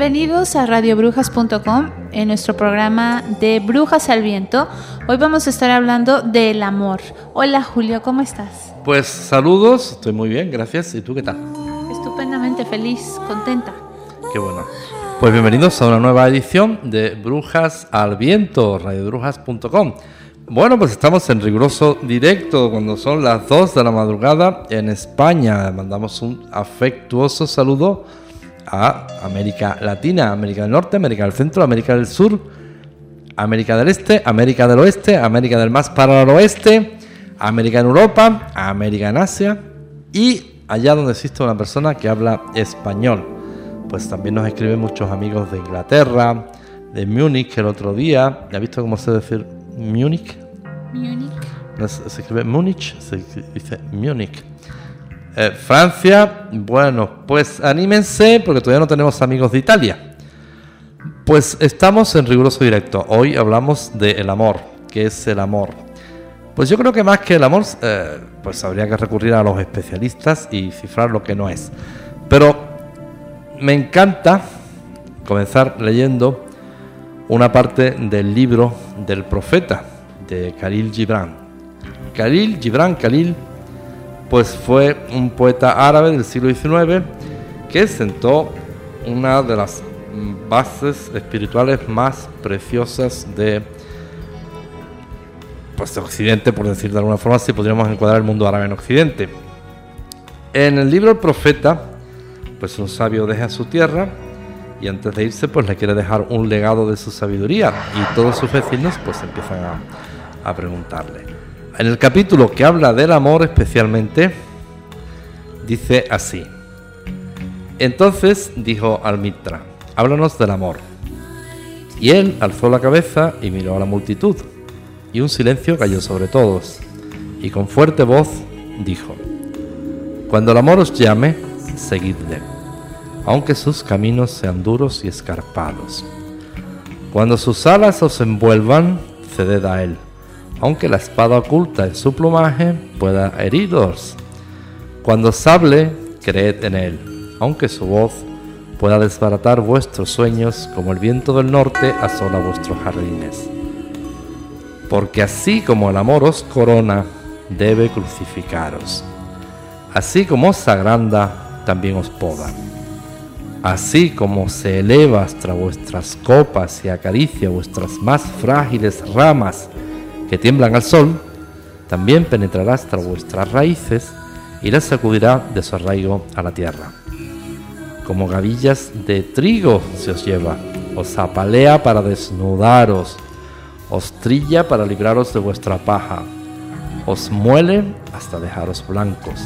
Bienvenidos a radiobrujas.com en nuestro programa de Brujas al Viento. Hoy vamos a estar hablando del amor. Hola Julio, ¿cómo estás? Pues saludos, estoy muy bien, gracias. ¿Y tú qué tal? Estupendamente feliz, contenta. Qué bueno. Pues bienvenidos a una nueva edición de Brujas al Viento, radiobrujas.com. Bueno, pues estamos en riguroso directo cuando son las 2 de la madrugada en España. Mandamos un afectuoso saludo a América Latina, América del Norte, América del Centro, América del Sur, América del Este, América del Oeste, América del más para el oeste, América en Europa, América en Asia y allá donde existe una persona que habla español. Pues también nos escriben muchos amigos de Inglaterra, de Múnich el otro día. ¿Ya visto cómo se dice Múnich? Múnich. se escribe Múnich, se dice Múnich. Eh, Francia, bueno, pues anímense porque todavía no tenemos amigos de Italia. Pues estamos en riguroso directo. Hoy hablamos del amor. ¿Qué es el amor? Pues yo creo que más que el amor, eh, pues habría que recurrir a los especialistas y cifrar lo que no es. Pero me encanta comenzar leyendo una parte del libro del profeta de Khalil Gibran. Khalil Gibran, Khalil pues fue un poeta árabe del siglo XIX que sentó una de las bases espirituales más preciosas de pues Occidente, por decir de alguna forma, si podríamos encuadrar el mundo árabe en Occidente. En el libro El Profeta, pues un sabio deja su tierra y antes de irse, pues le quiere dejar un legado de su sabiduría y todos sus vecinos pues empiezan a, a preguntarle. En el capítulo que habla del amor especialmente, dice así. Entonces dijo al Mitra, háblanos del amor. Y él alzó la cabeza y miró a la multitud, y un silencio cayó sobre todos, y con fuerte voz dijo, Cuando el amor os llame, seguidle, aunque sus caminos sean duros y escarpados. Cuando sus alas os envuelvan, ceded a él aunque la espada oculta en su plumaje pueda heriros. Cuando sable, creed en él, aunque su voz pueda desbaratar vuestros sueños como el viento del norte asola vuestros jardines. Porque así como el amor os corona, debe crucificaros. Así como os agranda, también os poda. Así como se eleva hasta vuestras copas y acaricia vuestras más frágiles ramas, que tiemblan al sol, también penetrará hasta vuestras raíces y las sacudirá de su arraigo a la tierra. Como gavillas de trigo se os lleva, os apalea para desnudaros, os trilla para libraros de vuestra paja, os muele hasta dejaros blancos,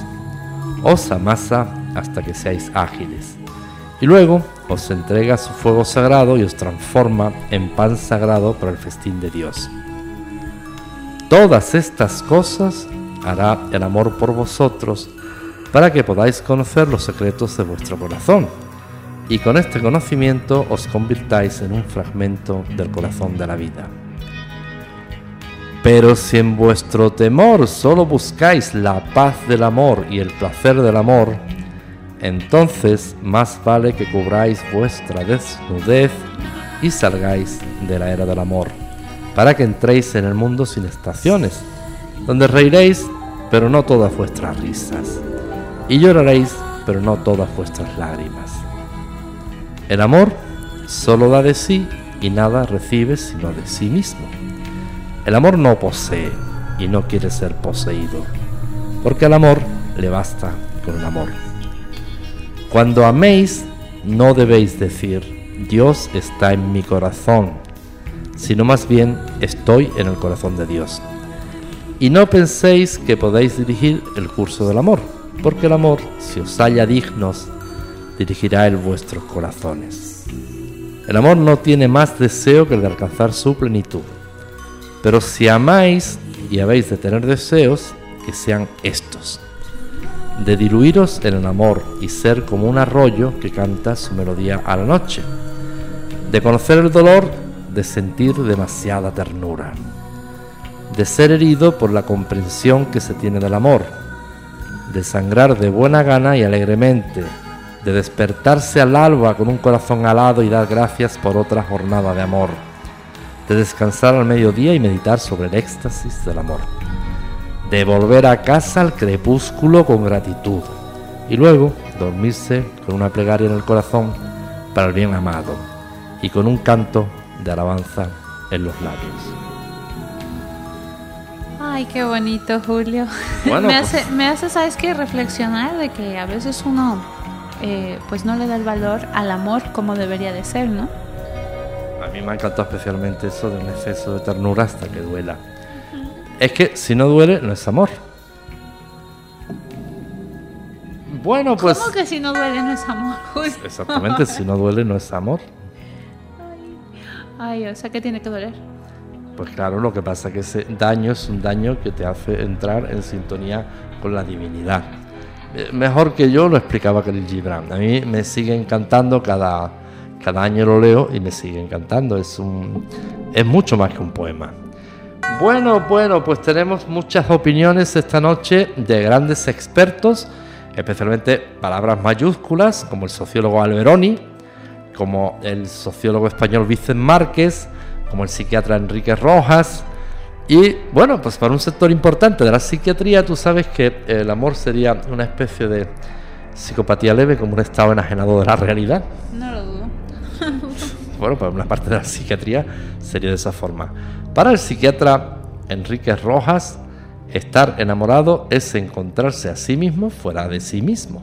os amasa hasta que seáis ágiles, y luego os entrega su fuego sagrado y os transforma en pan sagrado para el festín de Dios. Todas estas cosas hará el amor por vosotros para que podáis conocer los secretos de vuestro corazón y con este conocimiento os convirtáis en un fragmento del corazón de la vida. Pero si en vuestro temor solo buscáis la paz del amor y el placer del amor, entonces más vale que cubráis vuestra desnudez y salgáis de la era del amor, para que entréis en el mundo sin estaciones, donde reiréis, pero no todas vuestras risas, y lloraréis, pero no todas vuestras lágrimas. El amor solo da de sí y nada recibe sino de sí mismo. El amor no posee y no quiere ser poseído, porque al amor le basta con el amor. Cuando améis, no debéis decir, Dios está en mi corazón, sino más bien estoy en el corazón de Dios. Y no penséis que podéis dirigir el curso del amor, porque el amor, si os halla dignos, dirigirá en vuestros corazones. El amor no tiene más deseo que el de alcanzar su plenitud. Pero si amáis y habéis de tener deseos, que sean estos de diluiros en el amor y ser como un arroyo que canta su melodía a la noche, de conocer el dolor de sentir demasiada ternura, de ser herido por la comprensión que se tiene del amor, de sangrar de buena gana y alegremente, de despertarse al alba con un corazón alado y dar gracias por otra jornada de amor, de descansar al mediodía y meditar sobre el éxtasis del amor de volver a casa al crepúsculo con gratitud y luego dormirse con una plegaria en el corazón para el bien amado y con un canto de alabanza en los labios. Ay, qué bonito, Julio. Bueno, me, pues- hace, me hace, ¿sabes qué? Reflexionar de que a veces uno, eh, pues no le da el valor al amor como debería de ser, ¿no? A mí me ha encantado especialmente eso de un exceso de ternura hasta que duela. Es que si no duele, no es amor. Bueno, pues... ¿Cómo que si no duele no es amor, Julio? Exactamente, si no duele, no es amor. Ay, o sea, que tiene que doler? Pues claro, lo que pasa es que ese daño es un daño que te hace entrar en sintonía con la divinidad. Eh, Mejor que yo lo explicaba Khalil Gibran. A mí me sigue encantando cada, cada año lo leo y me sigue encantando. Es, un, es mucho más que un poema. Bueno, bueno, pues tenemos muchas opiniones esta noche de grandes expertos, especialmente palabras mayúsculas, como el sociólogo Alberoni, como el sociólogo español Vicente Márquez, como el psiquiatra Enrique Rojas. Y bueno, pues para un sector importante de la psiquiatría, tú sabes que el amor sería una especie de psicopatía leve, como un estado enajenado de la realidad. No lo dudo. Bueno, pues una parte de la psiquiatría sería de esa forma. Para el psiquiatra Enrique Rojas, estar enamorado es encontrarse a sí mismo fuera de sí mismo.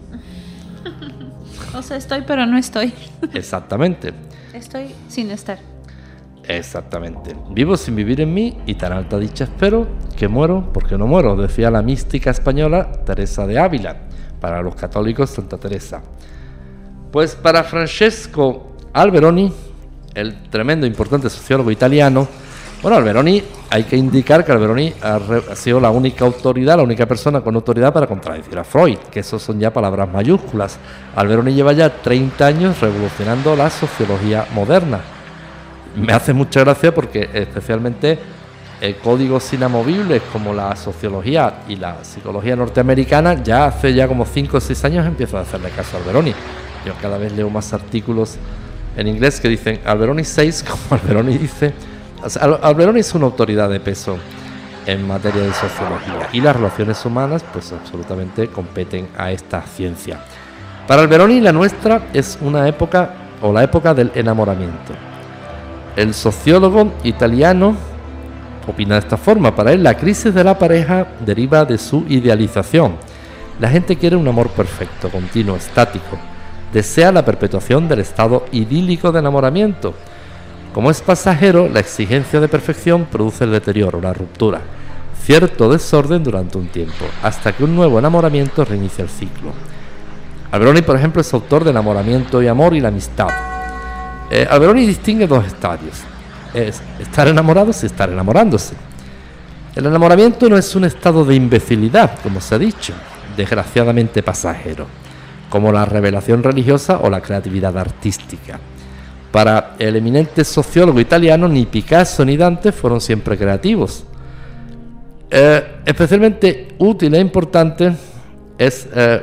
O sea, estoy pero no estoy. Exactamente, Estoy sin estar. exactamente. Vivo sin vivir en mí y tan alta dicha espero que muero porque no muero, decía la mística española Teresa de Ávila. Para los católicos, Santa Teresa. Pues para Francesco Alberoni, el tremendo e importante sociólogo italiano, bueno, Alberoni, hay que indicar que Alberoni ha, sido la única autoridad, la única persona con autoridad para contradecir a Freud, que eso son ya palabras mayúsculas. Alberoni lleva ya 30 años revolucionando la sociología moderna. Me hace mucha gracia porque especialmente eh, códigos inamovibles como la sociología y la psicología norteamericana ya hace ya como 5 o 6 años empiezo a hacerle caso a Alberoni. Yo cada vez leo más artículos en inglés que dicen Alberoni 6 como Alberoni dice. Alberoni es una autoridad de peso en materia de sociología y las relaciones humanas pues absolutamente competen a esta ciencia. Para Alberoni la nuestra es una época o la época del enamoramiento. El sociólogo italiano opina de esta forma. Para él la crisis de la pareja deriva de su idealización. La gente quiere un amor perfecto, continuo, estático. Desea la perpetuación del estado idílico de enamoramiento. Como es pasajero, la exigencia de perfección produce el deterioro, la ruptura, cierto desorden durante un tiempo, hasta que un nuevo enamoramiento reinicia el ciclo. Alberoni, por ejemplo, es autor de Enamoramiento y Amor y la Amistad. Eh, Alberoni distingue dos estadios. Es estar enamorados y estar enamorándose. El enamoramiento no es un estado de imbecilidad, como se ha dicho, desgraciadamente pasajero, como la revelación religiosa o la creatividad artística. Para el eminente sociólogo italiano, ni Picasso ni Dante fueron siempre creativos. Eh, especialmente útil e importante es eh,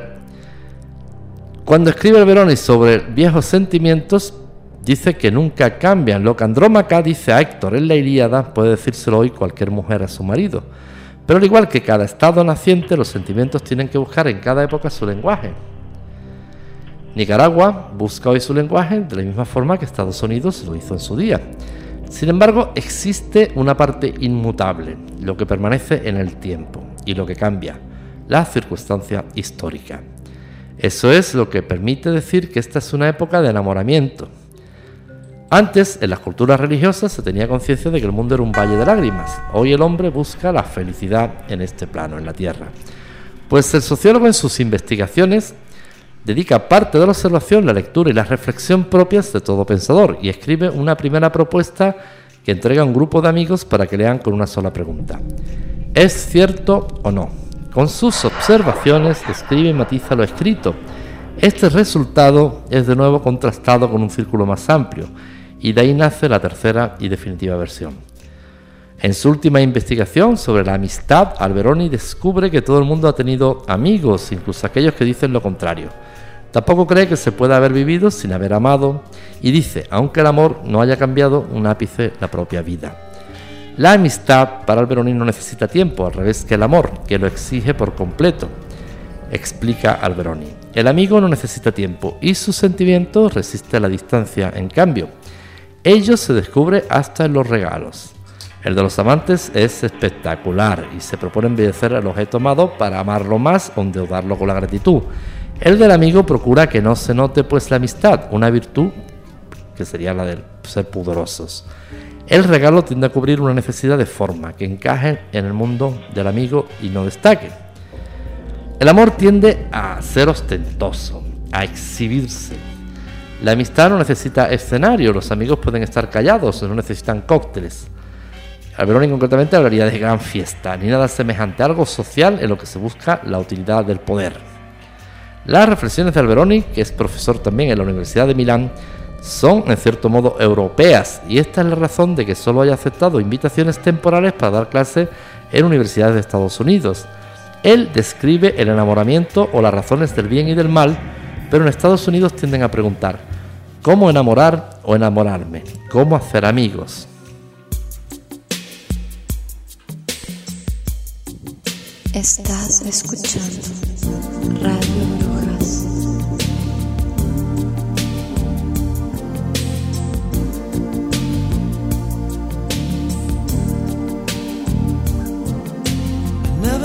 cuando escribe Veroni sobre viejos sentimientos, dice que nunca cambian. Lo que Andrómaca dice a Héctor en la Ilíada puede decírselo hoy cualquier mujer a su marido. Pero al igual que cada estado naciente, los sentimientos tienen que buscar en cada época su lenguaje. Nicaragua busca hoy su lenguaje de la misma forma que Estados Unidos lo hizo en su día. Sin embargo, existe una parte inmutable, lo que permanece en el tiempo y lo que cambia, la circunstancia histórica. Eso es lo que permite decir que esta es una época de enamoramiento. Antes, en las culturas religiosas se tenía conciencia de que el mundo era un valle de lágrimas. Hoy el hombre busca la felicidad en este plano, en la tierra. Pues el sociólogo en sus investigaciones dedica parte de la observación, la lectura y la reflexión propias de todo pensador y escribe una primera propuesta que entrega a un grupo de amigos para que lean con una sola pregunta. ¿Es cierto o no? Con sus observaciones escribe y matiza lo escrito. Este resultado es de nuevo contrastado con un círculo más amplio y de ahí nace la tercera y definitiva versión. En su última investigación sobre la amistad, Alberoni descubre que todo el mundo ha tenido amigos, incluso aquellos que dicen lo contrario. Tampoco cree que se pueda haber vivido sin haber amado y dice, aunque el amor no haya cambiado un ápice la propia vida. La amistad para Alberoni no necesita tiempo, al revés que el amor, que lo exige por completo, explica Alberoni. El amigo no necesita tiempo y su sentimiento resiste a la distancia. En cambio, ello se descubre hasta en los regalos. El de los amantes es espectacular y se propone embellecer el objeto amado para amarlo más o endeudarlo con la gratitud. El del amigo procura que no se note pues la amistad, una virtud que sería la de ser pudorosos. El regalo tiende a cubrir una necesidad de forma que encaje en el mundo del amigo y no destaque. El amor tiende a ser ostentoso, a exhibirse. La amistad no necesita escenario, los amigos pueden estar callados, no necesitan cócteles. Alberoni concretamente hablaría de gran fiesta, ni nada semejante, algo social en lo que se busca la utilidad del poder. Las reflexiones de Alberoni, que es profesor también en la Universidad de Milán, son en cierto modo europeas y esta es la razón de que solo haya aceptado invitaciones temporales para dar clase en universidades de Estados Unidos. Él describe el enamoramiento o las razones del bien y del mal, pero en Estados Unidos tienden a preguntar, ¿cómo enamorar o enamorarme? ¿Cómo hacer amigos? Estás escuchando Radio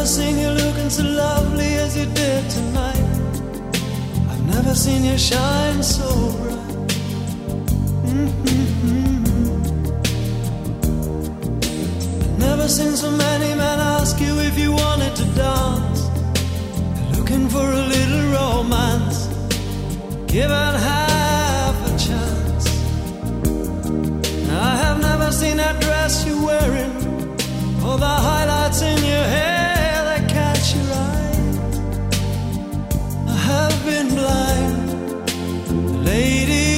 never seen you looking so lovely as you did tonight. I've never seen you shine so bright. Mm-hmm. Never seen so many men ask you if you wanted to dance. They're looking for a little romance. Given half a chance. I have never seen that dress you're wearing or the highlights in your hair. Been blind, lady.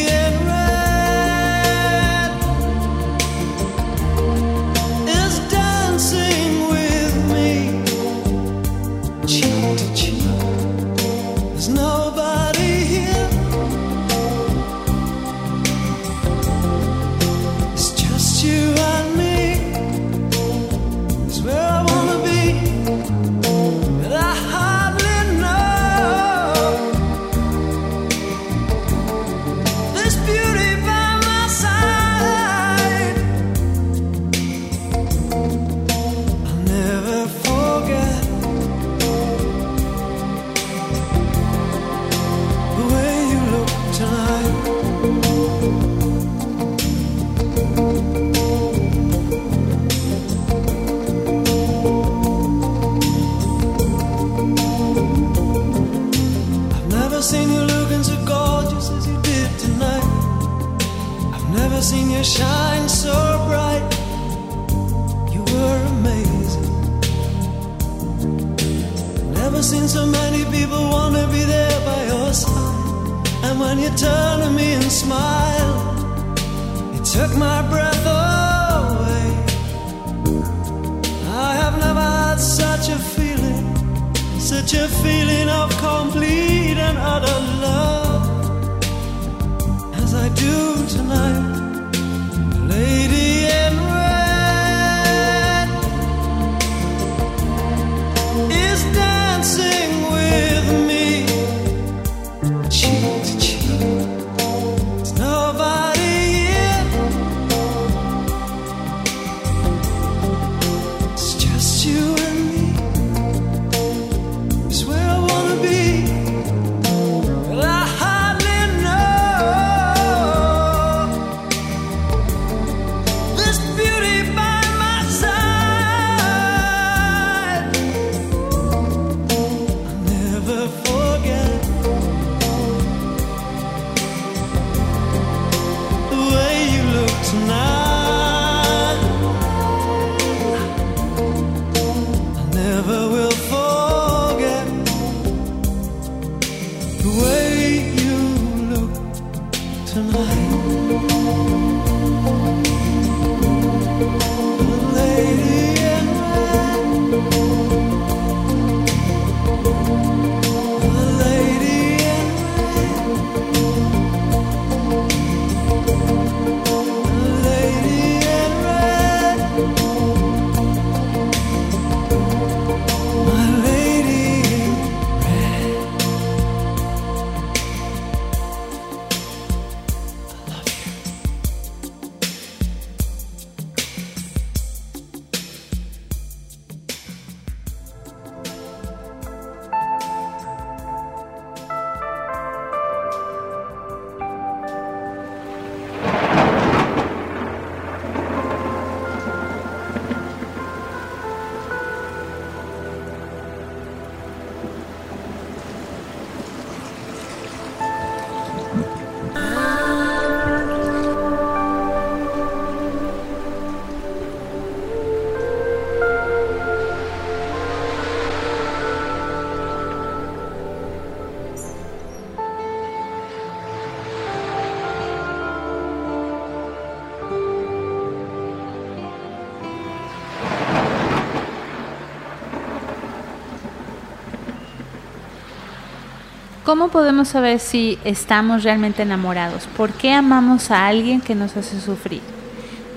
¿Cómo podemos saber si estamos realmente enamorados? ¿Por qué amamos a alguien que nos hace sufrir?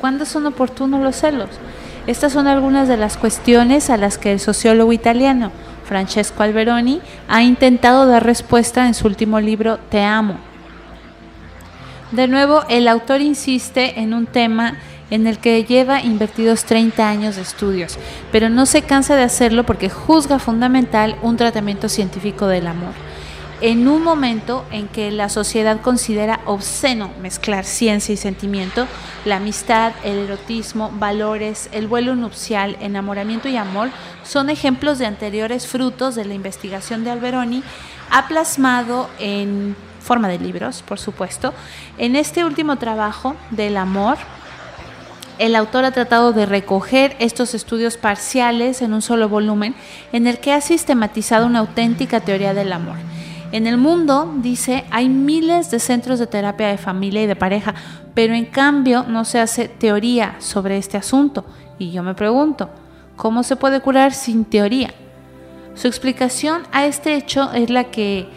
¿Cuándo son oportunos los celos? Estas son algunas de las cuestiones a las que el sociólogo italiano Francesco Alberoni ha intentado dar respuesta en su último libro Te amo. De nuevo, el autor insiste en un tema en el que lleva invertidos 30 años de estudios, pero no se cansa de hacerlo porque juzga fundamental un tratamiento científico del amor en un momento en que la sociedad considera obsceno mezclar ciencia y sentimiento, la amistad, el erotismo, valores, el vuelo nupcial, enamoramiento y amor son ejemplos de anteriores frutos de la investigación de Alberoni, ha plasmado en forma de libros, por supuesto, en este último trabajo del amor. El autor ha tratado de recoger estos estudios parciales en un solo volumen en el que ha sistematizado una auténtica teoría del amor. En el mundo, dice, hay miles de centros de terapia de familia y de pareja, pero en cambio no se hace teoría sobre este asunto. Y yo me pregunto, ¿cómo se puede curar sin teoría? Su explicación a este hecho es la que,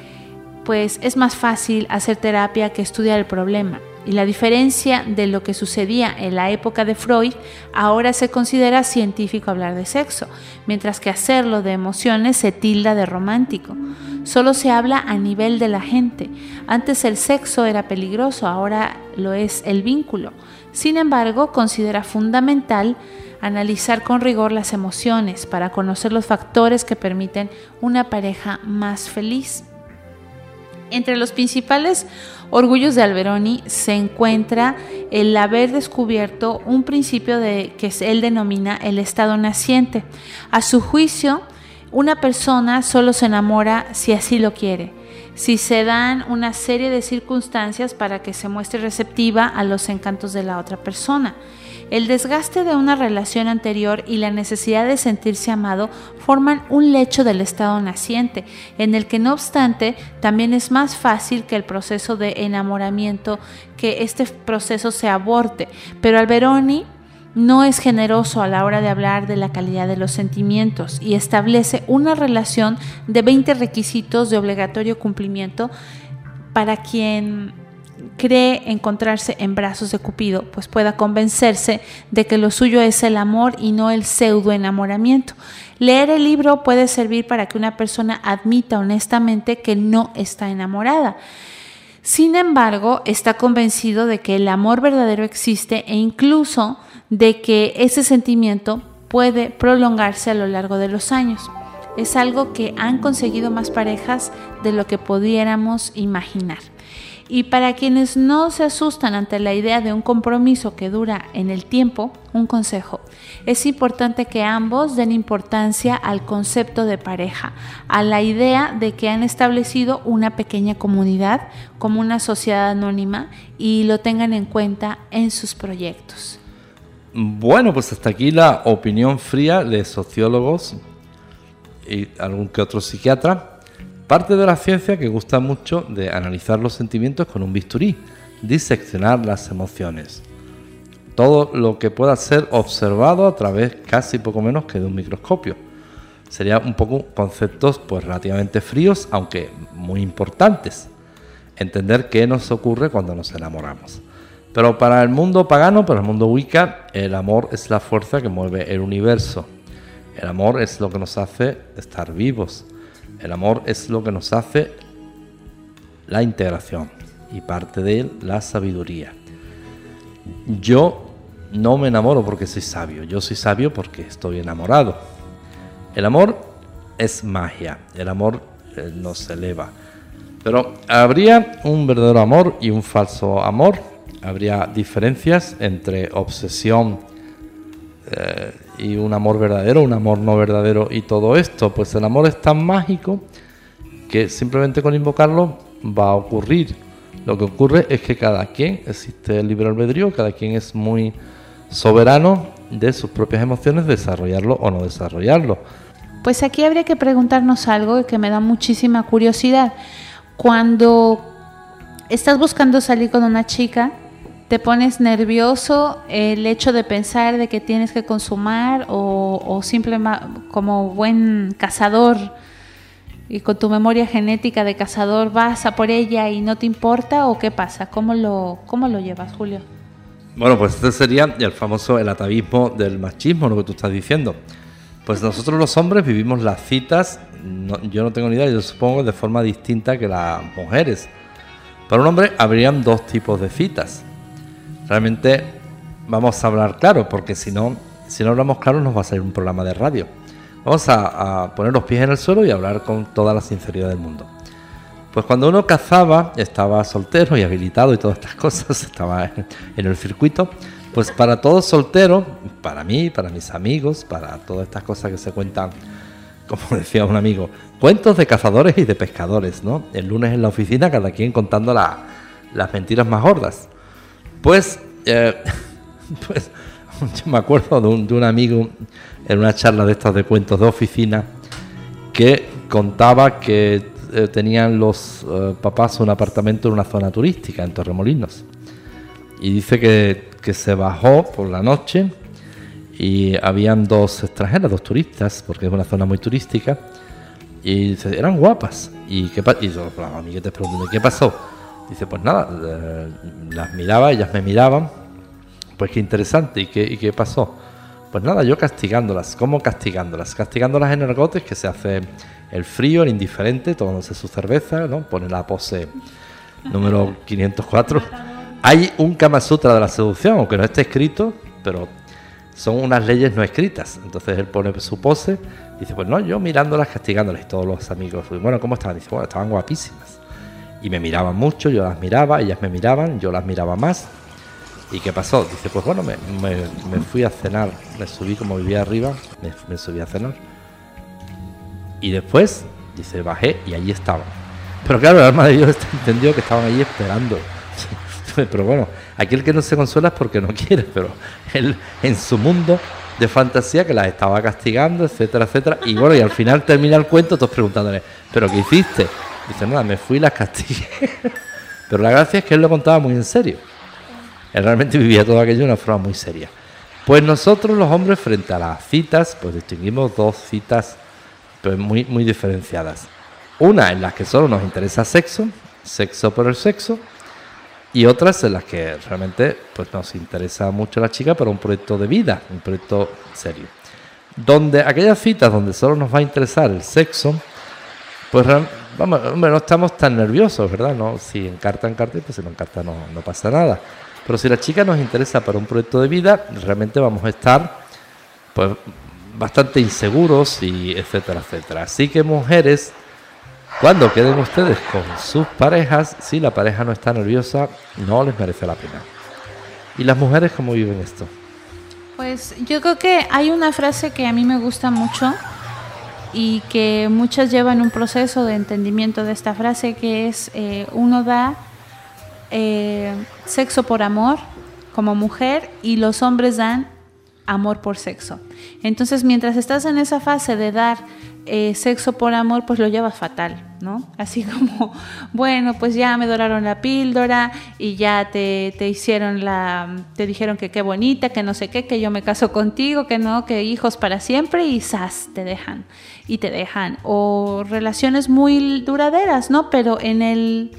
pues, es más fácil hacer terapia que estudiar el problema. Y la diferencia de lo que sucedía en la época de Freud, ahora se considera científico hablar de sexo, mientras que hacerlo de emociones se tilda de romántico. Solo se habla a nivel de la gente. Antes el sexo era peligroso, ahora lo es el vínculo. Sin embargo, considera fundamental analizar con rigor las emociones para conocer los factores que permiten una pareja más feliz. Entre los principales orgullos de Alberoni se encuentra el haber descubierto un principio de, que él denomina el estado naciente. A su juicio, una persona solo se enamora si así lo quiere, si se dan una serie de circunstancias para que se muestre receptiva a los encantos de la otra persona. El desgaste de una relación anterior y la necesidad de sentirse amado forman un lecho del estado naciente, en el que no obstante también es más fácil que el proceso de enamoramiento, que este proceso se aborte. Pero Alberoni no es generoso a la hora de hablar de la calidad de los sentimientos y establece una relación de 20 requisitos de obligatorio cumplimiento para quien cree encontrarse en brazos de Cupido, pues pueda convencerse de que lo suyo es el amor y no el pseudo enamoramiento. Leer el libro puede servir para que una persona admita honestamente que no está enamorada. Sin embargo, está convencido de que el amor verdadero existe e incluso de que ese sentimiento puede prolongarse a lo largo de los años. Es algo que han conseguido más parejas de lo que pudiéramos imaginar. Y para quienes no se asustan ante la idea de un compromiso que dura en el tiempo, un consejo. Es importante que ambos den importancia al concepto de pareja, a la idea de que han establecido una pequeña comunidad como una sociedad anónima y lo tengan en cuenta en sus proyectos. Bueno, pues hasta aquí la opinión fría de sociólogos y algún que otro psiquiatra Parte de la ciencia que gusta mucho de analizar los sentimientos con un bisturí, diseccionar las emociones. Todo lo que pueda ser observado a través casi poco menos que de un microscopio. Sería un poco conceptos pues relativamente fríos, aunque muy importantes. Entender qué nos ocurre cuando nos enamoramos. Pero para el mundo pagano, para el mundo Wicca, el amor es la fuerza que mueve el universo. El amor es lo que nos hace estar vivos. El amor es lo que nos hace la integración y parte de él la sabiduría. Yo no me enamoro porque soy sabio, yo soy sabio porque estoy enamorado. El amor es magia, el amor eh, nos eleva. Pero habría un verdadero amor y un falso amor. Habría diferencias entre obsesión eh, y un amor verdadero, un amor no verdadero y todo esto, pues el amor es tan mágico que simplemente con invocarlo va a ocurrir. Lo que ocurre es que cada quien, existe el libre albedrío, cada quien es muy soberano de sus propias emociones, desarrollarlo o no desarrollarlo. Pues aquí habría que preguntarnos algo que me da muchísima curiosidad. Cuando estás buscando salir con una chica, te pones nervioso el hecho de pensar de que tienes que consumar o, simplemente como buen cazador y con tu memoria genética de cazador vas a por ella y no te importa o qué pasa? ¿Cómo lo, cómo lo llevas, Julio? Bueno, pues este sería el famoso el atavismo del machismo, lo que tú estás diciendo. Pues nosotros los hombres vivimos las citas, yo no tengo ni idea, yo supongo de forma distinta que las mujeres. Para un hombre habrían dos tipos de citas realmente vamos a hablar claro, porque si no, si no hablamos claro nos va a salir un programa de radio. Vamos a, poner los pies en el suelo y hablar con toda la sinceridad del mundo. Pues cuando uno cazaba, estaba soltero y habilitado y todas estas cosas, estaba en el circuito, pues para todos solteros, para mí, para mis amigos, para todas estas cosas que se cuentan, como decía un amigo, cuentos de cazadores y de pescadores, ¿no? El lunes en la oficina, cada quien contando las mentiras más gordas. Pues, eh, pues yo me acuerdo de un, amigo en una charla de estas de cuentos de oficina que contaba que eh, tenían los eh, papás un apartamento en una zona turística, en Torremolinos. Y dice que, que se bajó por la noche y habían dos extranjeras, dos turistas, porque es una zona muy turística, y eran guapas. ¿Y qué Y yo, los amiguetes ¿qué pasó? Dice, pues nada, eh, las miraba, ellas me miraban, pues qué interesante, ¿y qué, qué pasó? Pues nada, yo castigándolas, ¿cómo castigándolas? Castigándolas en ergotes que se hace el frío, el indiferente, tomándose su cerveza, ¿no? Pone la pose número 504. Hay un Kama Sutra de la seducción, aunque no esté escrito, pero son unas leyes no escritas. Entonces él pone su pose dice, pues no, yo mirándolas, castigándolas. Y todos los amigos, bueno, ¿cómo estaban? Dice, bueno, estaban guapísimas y me miraban mucho, yo las miraba, ellas me miraban, yo las miraba más. ¿Y qué pasó? Dice, pues bueno, me, fui a cenar, me subí como vivía arriba, me, subí a cenar. Y después, dice, bajé y allí estaban. Pero claro, el alma de Dios entendió que estaban allí esperando. pero bueno, aquel que no se consuela es porque no quiere, pero él en su mundo de fantasía que las estaba castigando, etcétera, etcétera. Y bueno, y al final termina el cuento todos preguntándole, ¿pero qué hiciste? Dice, nada, me fui y las castigué. Pero la gracia es que él lo contaba muy en serio. Él realmente vivía todo aquello de una forma muy seria. Pues nosotros los hombres frente a las citas, pues distinguimos dos citas pues, muy, muy diferenciadas. Una en las que solo nos interesa sexo, sexo por el sexo, y otras en las que realmente pues, nos interesa mucho la chica para un proyecto de vida, un proyecto serio. Donde aquellas citas donde solo nos va a interesar el sexo, pues vamos, hombre, no estamos tan nerviosos, ¿verdad? No, si encarta, encarta, pues si no encarta no, no pasa nada. Pero si la chica nos interesa para un proyecto de vida, realmente vamos a estar pues bastante inseguros y etcétera, etcétera. Así que mujeres, cuando queden ustedes con sus parejas, si la pareja no está nerviosa, no les merece la pena. ¿Y las mujeres cómo viven esto? Pues yo creo que hay una frase que a mí me gusta mucho y que muchas llevan un proceso de entendimiento de esta frase que es eh, uno da eh, sexo por amor como mujer y los hombres dan amor por sexo. Entonces, mientras estás en esa fase de dar eh, sexo por amor, pues lo llevas fatal, ¿no? Así como, bueno, pues ya me doraron la píldora y ya te, te hicieron la, te dijeron que qué bonita, que no sé qué, que yo me caso contigo, que no, que hijos para siempre y ¡zas! te dejan y te dejan. O relaciones muy duraderas, ¿no? Pero en el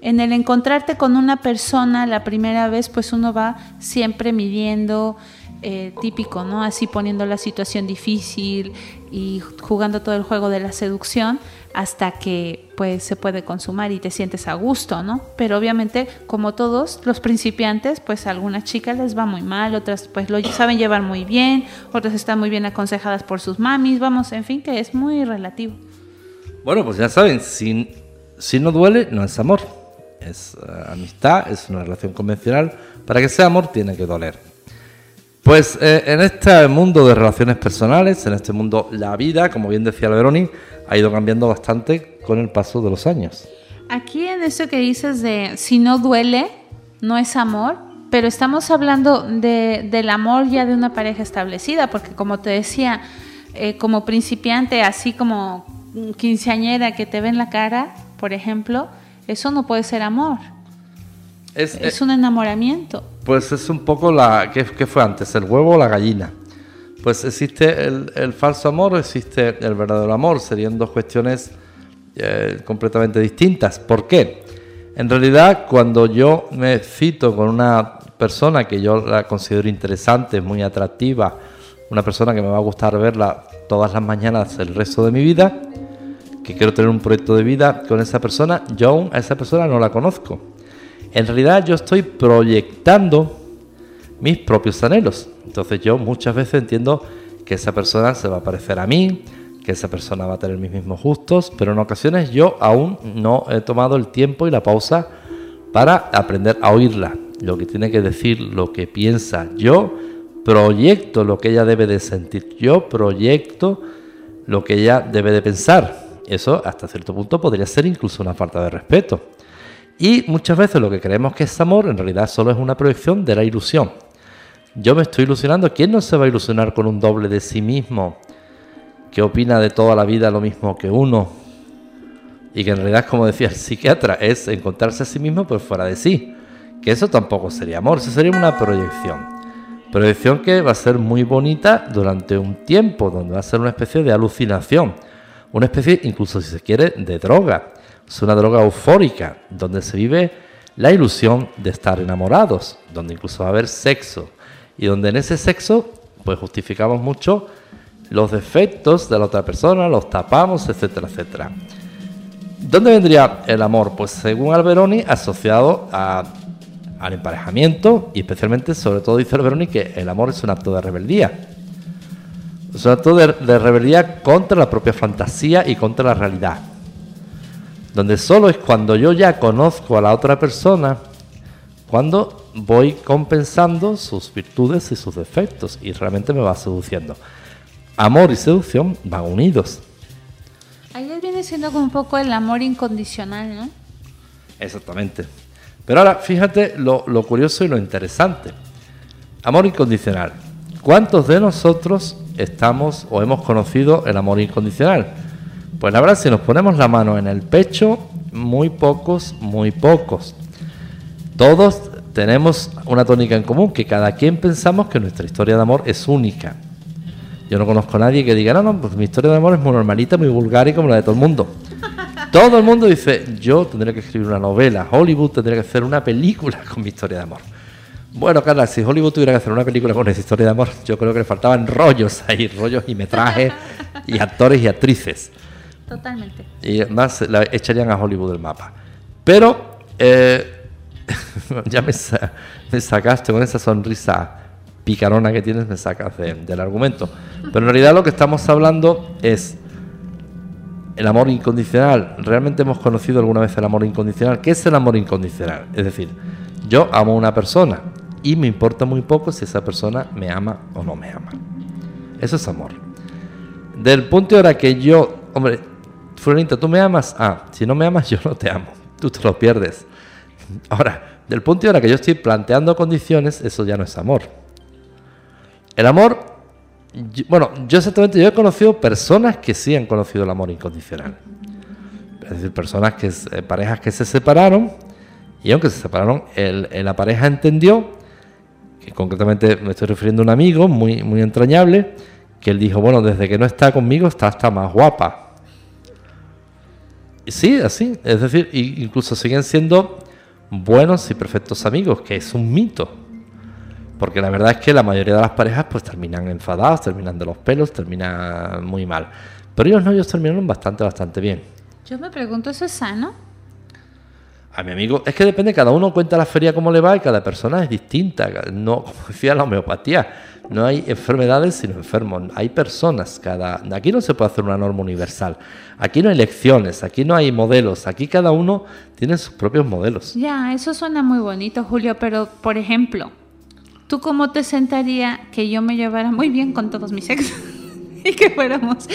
en el encontrarte con una persona la primera vez, pues uno va siempre midiendo, eh, típico, ¿no? Así poniendo la situación difícil y jugando todo el juego de la seducción hasta que pues se puede consumar y te sientes a gusto, ¿no? Pero obviamente, como todos los principiantes, pues a algunas chicas les va muy mal, otras pues lo saben llevar muy bien, otras están muy bien aconsejadas por sus mamis, vamos, en fin, que es muy relativo. Bueno, pues ya saben, si, no duele, no es amor. Es eh, amistad, es una relación convencional. Para que sea amor tiene que doler. Pues eh, en este mundo de relaciones personales, en este mundo la vida, como bien decía Veroni, ha ido cambiando bastante con el paso de los años. Aquí en esto que dices de si no duele, no es amor, pero estamos hablando de, del amor ya de una pareja establecida, porque como te decía, eh, como principiante, así como quinceañera que te ve en la cara, por ejemplo, eso no puede ser amor. Es, es un enamoramiento. Pues es un poco la... ¿qué, fue antes? ¿El huevo o la gallina? Pues existe el, falso amor existe el verdadero amor. Serían dos cuestiones eh, completamente distintas. ¿Por qué? En realidad, cuando yo me cito con una persona que yo la considero interesante, muy atractiva, una persona que me va a gustar verla todas las mañanas el resto de mi vida, que quiero tener un proyecto de vida con esa persona, yo aún a esa persona no la conozco en realidad yo estoy proyectando mis propios anhelos. Entonces yo muchas veces entiendo que esa persona se va a parecer a mí, que esa persona va a tener mis mismos gustos, pero en ocasiones yo aún no he tomado el tiempo y la pausa para aprender a oírla, lo que tiene que decir, lo que piensa. Yo proyecto lo que ella debe de sentir, yo proyecto lo que ella debe de pensar. Eso hasta cierto punto podría ser incluso una falta de respeto. Y muchas veces lo que creemos que es amor en realidad solo es una proyección de la ilusión. Yo me estoy ilusionando. ¿Quién no se va a ilusionar con un doble de sí mismo que opina de toda la vida lo mismo que uno? Y que en realidad, como decía el psiquiatra, es encontrarse a sí mismo por fuera de sí. Que eso tampoco sería amor, eso sería una proyección. Proyección que va a ser muy bonita durante un tiempo, donde va a ser una especie de alucinación. Una especie, incluso si se quiere, de droga es una droga eufórica, donde se vive la ilusión de estar enamorados, donde incluso va a haber sexo, y donde en ese sexo pues justificamos mucho los defectos de la otra persona, los tapamos, etcétera, etcétera. ¿Dónde vendría el amor? Pues según Alberoni, asociado al emparejamiento y especialmente, sobre todo dice Alberoni, que el amor es un acto de rebeldía. Es un acto de rebeldía contra la propia fantasía y contra la realidad donde solo es cuando yo ya conozco a la otra persona, cuando voy compensando sus virtudes y sus defectos y realmente me va seduciendo. Amor y seducción van unidos. Ahí viene siendo como un poco el amor incondicional, ¿no? Exactamente. Pero ahora, fíjate lo, lo curioso y lo interesante. Amor incondicional. ¿Cuántos de nosotros estamos o hemos conocido el amor incondicional? Pues la verdad, si nos ponemos la mano en el pecho, muy pocos, muy pocos. Todos tenemos una tónica en común, que cada quien pensamos que nuestra historia de amor es única. Yo no conozco a nadie que diga, no, no, pues mi historia de amor es muy normalita, muy vulgar y como la de todo el mundo. Todo el mundo dice, yo tendría que escribir una novela, Hollywood tendría que hacer una película con mi historia de amor. Bueno, Carla, si Hollywood tuviera que hacer una película con esa historia de amor, yo creo que le faltaban rollos ahí, rollos y metrajes y actores y actrices. Totalmente. Y más la echarían a Hollywood del mapa. Pero eh, ya me, sa- me sacaste con esa sonrisa picarona que tienes, me sacas de- del argumento. Pero en realidad lo que estamos hablando es el amor incondicional. ¿Realmente hemos conocido alguna vez el amor incondicional? ¿Qué es el amor incondicional? Es decir, yo amo a una persona y me importa muy poco si esa persona me ama o no me ama. Eso es amor. Del punto de ahora que yo, hombre, Florinta, ¿tú me amas? Ah, si no me amas, yo no te amo. Tú te lo pierdes. Ahora, del punto de ahora que yo estoy planteando condiciones, eso ya no es amor. El amor, bueno, yo exactamente, yo he conocido personas que sí han conocido el amor incondicional. Es decir, personas que, eh, parejas que se separaron y aunque se separaron, el- la pareja entendió, que concretamente me estoy refiriendo a un amigo muy, muy entrañable, que él dijo, bueno, desde que no está conmigo está hasta más guapa. Sí, así, es decir, incluso siguen siendo buenos y perfectos amigos, que es un mito. Porque la verdad es que la mayoría de las parejas pues terminan enfadados, terminan de los pelos, terminan muy mal. Pero ellos no, ellos terminaron bastante, bastante bien. Yo me pregunto, ¿eso es sano? A mi amigo, es que depende, cada uno cuenta la feria como le va y cada persona es distinta. No, como decía la homeopatía, no hay enfermedades sino enfermos. Hay personas, cada. Aquí no se puede hacer una norma universal. Aquí no hay lecciones, aquí no hay modelos, aquí cada uno tiene sus propios modelos. Ya, eso suena muy bonito, Julio, pero por ejemplo, ¿tú cómo te sentaría que yo me llevara muy bien con todos mis ex? y que fuéramos,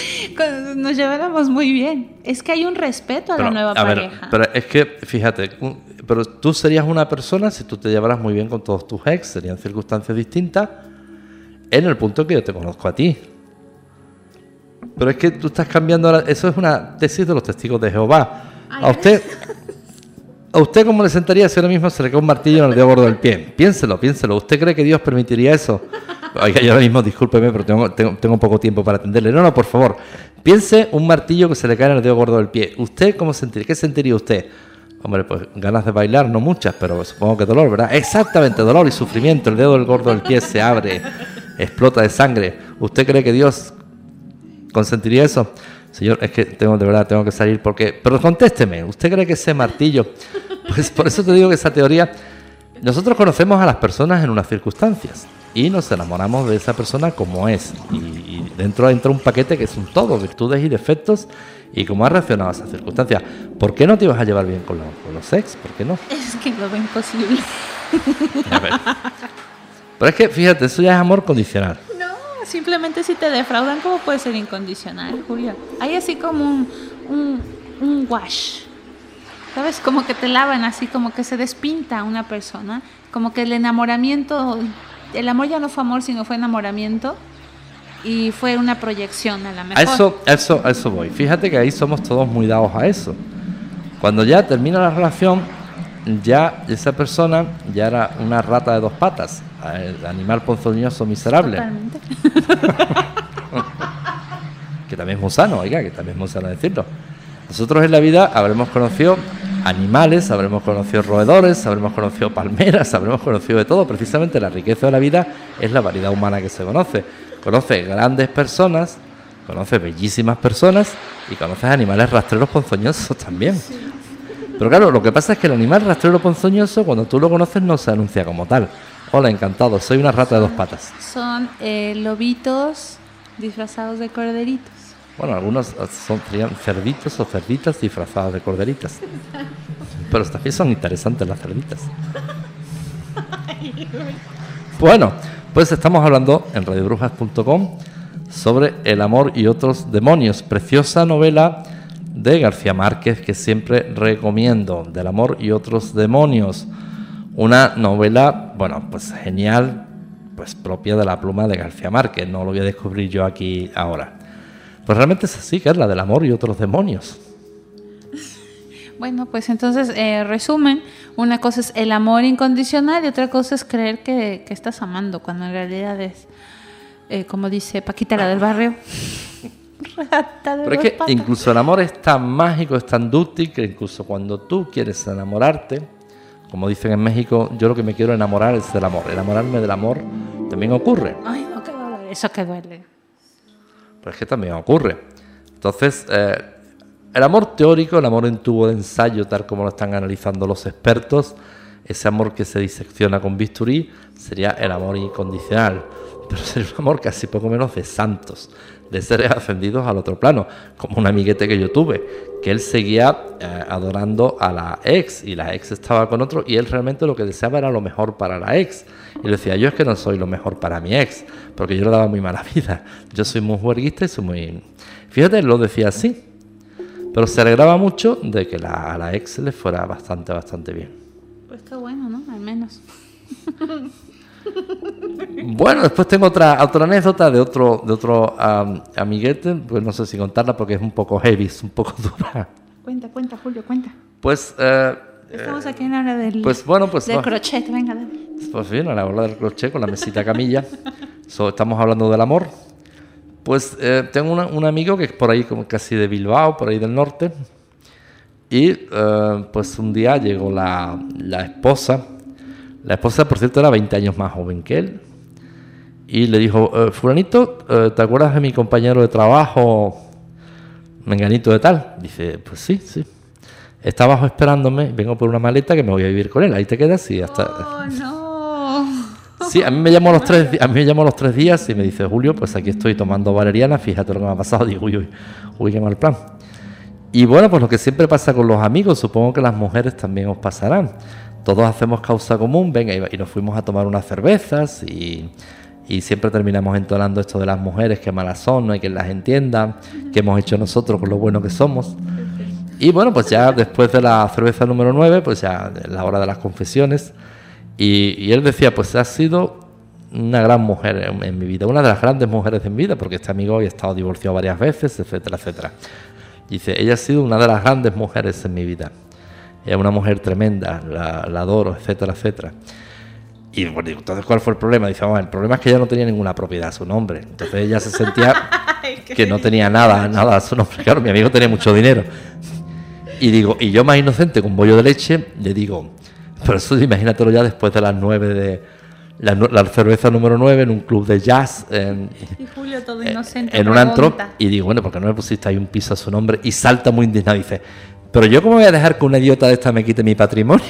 nos lleváramos muy bien. Es que hay un respeto a la nueva a ver, pareja. pero es que, fíjate, pero tú serías una persona si tú te llevaras muy bien con todos tus ex, serían circunstancias distintas en el punto que yo te conozco a ti. Pero es que tú estás cambiando, ahora- eso es una tesis de los testigos de Jehová. Ay, A usted, ¿a usted cómo le sentaría si ahora mismo se le cae un martillo en el dedo gordo del pie? Piénselo, piénselo. ¿Usted cree que Dios permitiría eso? Oiga, yo ahora mismo, discúlpeme, pero tengo, tengo, tengo poco tiempo para atenderle. No, no, por favor. Piense un martillo que se le cae en el dedo gordo del pie. ¿Usted cómo sentiría? ¿Qué sentiría usted? Hombre, pues ganas de bailar, no muchas, pero supongo que dolor, ¿verdad? Exactamente, dolor y sufrimiento. El dedo del gordo del pie se abre, explota de sangre. ¿Usted cree que Dios consentiría eso? Señor, es que tengo de verdad, tengo que salir porque... Pero contésteme, ¿usted cree que ese martillo... Pues por eso te digo que esa teoría... Nosotros conocemos a las personas en unas circunstancias y nos enamoramos de esa persona como es. Y, y dentro entra un paquete que es un todo, virtudes y defectos y cómo ha reaccionado a esas circunstancias. ¿Por qué no te ibas a llevar bien con los, con los ex? ¿Por qué no? Es que lo veo imposible. A ver. Pero es que, fíjate, eso ya es amor condicional. No, simplemente si te defraudan, ¿cómo puede ser incondicional, Julio? Hay así como un, un, un wash. ¿Sabes? Como que te lavan así, como que se despinta una persona. Como que el enamoramiento, el amor ya no fue amor, sino fue enamoramiento. Y fue una proyección a la A mejor. eso, a eso, a eso voy. Fíjate que ahí somos todos muy dados a eso. Cuando ya termina la relación, ya esa persona ya era una rata de dos patas, el animal ponzoñoso miserable, Totalmente. que también es muy sano, oiga, que también es muy sano decirlo. Nosotros en la vida habremos conocido animales, habremos conocido roedores, habremos conocido palmeras, habremos conocido de todo. Precisamente la riqueza de la vida es la variedad humana que se conoce. Conoce grandes personas, conoce bellísimas personas y conoces animales rastreros ponzoñosos también. Pero claro, lo que pasa es que el animal rastrero ponzoñoso, cuando tú lo conoces, no se anuncia como tal. Hola, encantado, soy una rata de dos patas. Son eh, lobitos disfrazados de corderitos. Bueno, algunos eh, son, serían cerditos o cerditas disfrazadas de corderitas. Pero también son interesantes las cerditas. Bueno, pues estamos hablando en radiobrujas.com sobre El amor y otros demonios. Preciosa novela de García Márquez que siempre recomiendo. Del amor y otros demonios. Una novela, bueno, pues genial, pues propia de la pluma de García Márquez. No lo voy a descubrir yo aquí ahora. Pues realmente es así, que es la del amor y otros demonios. Bueno, pues entonces, eh, resumen, una cosa es el amor incondicional y otra cosa es creer que, que estás amando, cuando en realidad es, eh, como dice Paquita la del barrio, rata de Pero es que patas. incluso el amor es tan mágico, es tan dúctil, que incluso cuando tú quieres enamorarte, como dicen en México, yo lo que me quiero enamorar es del amor. Enamorarme del amor también ocurre. Ay, no, que duele. Eso que duele. Pero es que también ocurre. Entonces, eh, el amor teórico, el amor en tubo de ensayo, tal como lo están analizando los expertos, ese amor que se disecciona con bisturí, sería el amor incondicional. Pero sería un amor casi poco menos de santos, de seres ascendidos al otro plano, como un amiguete que yo tuve, que él seguía eh, adorando a la ex y la ex estaba con otro y él realmente lo que deseaba era lo mejor para la ex. Y le decía, yo es que no soy lo mejor para mi ex, porque yo le daba muy mala vida. Yo soy muy juerguista y soy muy... Fíjate, él lo decía así. Pero se alegraba mucho de que la- a la ex le fuera bastante, bastante bien. Pues qué bueno, ¿no? Al menos. Bueno, después tengo otra, otra anécdota de otro, de otro am, amiguete, pues no sé si contarla porque es un poco heavy, es un poco dura. Cuenta, cuenta, Julio, cuenta. Pues, eh, Estamos aquí en la hora del, pues bueno, pues, del crochet, venga, dale. pues bien, a la hora del crochet con la mesita camilla. So, estamos hablando del amor. Pues eh, tengo una- un amigo que es por ahí como casi de Bilbao, por ahí del norte. Y eh, pues un día llegó la, la esposa. La esposa, por cierto, era 20 años más joven que él. Y le dijo, eh, fulanito, eh, ¿te acuerdas de mi compañero de trabajo, menganito de tal? Dice, pues sí, sí. Está abajo esperándome, vengo por una maleta que me voy a vivir con él. Ahí te quedas y hasta... Oh, no. Sí, a mí me llamó los tres, a mí me llamó los tres días y me dice Julio, pues aquí estoy tomando valeriana, fíjate lo que me ha pasado. Digo, uy, uy, uy, qué mal plan. Y bueno, pues lo que siempre pasa con los amigos, supongo que las mujeres también os pasarán. Todos hacemos causa común, venga, y nos fuimos a tomar unas cervezas y, y siempre terminamos entonando esto de las mujeres, que malas son, no hay quien las entienda, que hemos hecho nosotros con lo bueno que somos. Y bueno, pues ya después de la cerveza número 9, pues ya la hora de las confesiones. Y, y él decía, pues ha sido una gran mujer en, en mi vida, una de las grandes mujeres de mi vida, porque este amigo había estado divorciado varias veces, etcétera, etcétera. Dice, ella ha sido una de las grandes mujeres en mi vida. Es una mujer tremenda, la, la adoro, etcétera, etcétera. Y bueno, entonces, ¿cuál fue el problema? Dice, "Vamos, el problema es que ella no tenía ninguna propiedad a su nombre. Entonces ella se sentía que no tenía nada, nada a su nombre. Claro, mi amigo tenía mucho dinero. Y digo, y yo más inocente con bollo de leche, le digo, pero eso imagínatelo ya después de las nueve de la, cerveza número 9 en un club de jazz en, Y Julio todo eh, inocente. en un antro y digo, bueno, ¿por qué no me pusiste ahí un piso a su nombre? Y salta muy indignado y dice, pero yo cómo voy a dejar que una idiota de esta me quite mi patrimonio.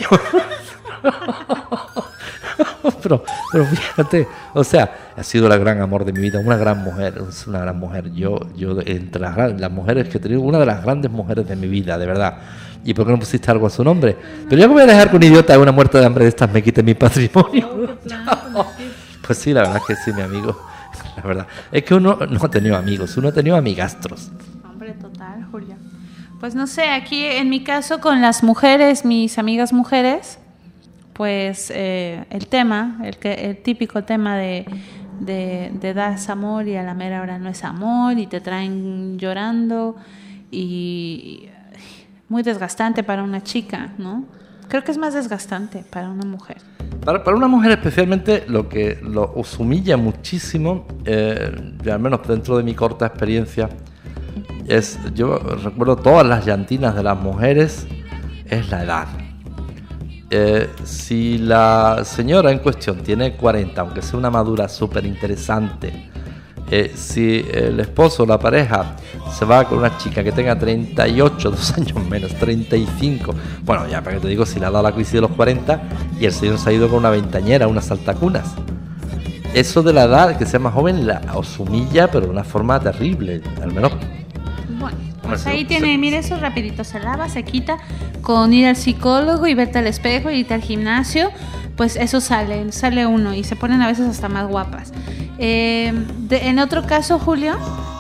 pero, pero fíjate, o sea, ha sido el gran amor de mi vida, una gran mujer, es una gran mujer. Yo, yo entre las, las mujeres que he tenido, una de las grandes mujeres de mi vida, de verdad. ¿Y por qué no pusiste algo a su nombre? Pero yo cómo voy a dejar que una idiota de una muerte de hambre de estas me quite mi patrimonio. Pues sí, la verdad es que sí, mi amigo. La verdad. Es que uno no ha tenido amigos, uno ha tenido amigastros. Hombre, total, Julio. Pues no sé, aquí en mi caso con las mujeres, mis amigas mujeres, pues eh, el tema, el, que, el típico tema de, de, amor y a la mera hora no es amor y te traen llorando y muy desgastante para una chica, ¿no? Creo que es más desgastante para una mujer. Para, una mujer especialmente lo que lo, os humilla muchísimo, eh, al menos dentro de mi corta experiencia, es, yo recuerdo todas las llantinas de las mujeres, es la edad. Eh, si la señora en cuestión tiene 40, aunque sea una madura súper interesante, eh, si el esposo o la pareja se va con una chica que tenga 38, dos años menos, 35, bueno, ya para que te digo, si le ha dado la crisis de los 40 y el señor se ha ido con una ventañera, unas saltacunas. Eso de la edad, que sea más joven, la, os humilla, pero de una forma terrible, al menos Bueno, pues ahí tiene, mire eso rapidito, se lava, se quita, con ir al psicólogo y verte al espejo y irte al gimnasio, pues eso sale, sale uno y se ponen a veces hasta más guapas. Eh, de- en otro caso, Julio,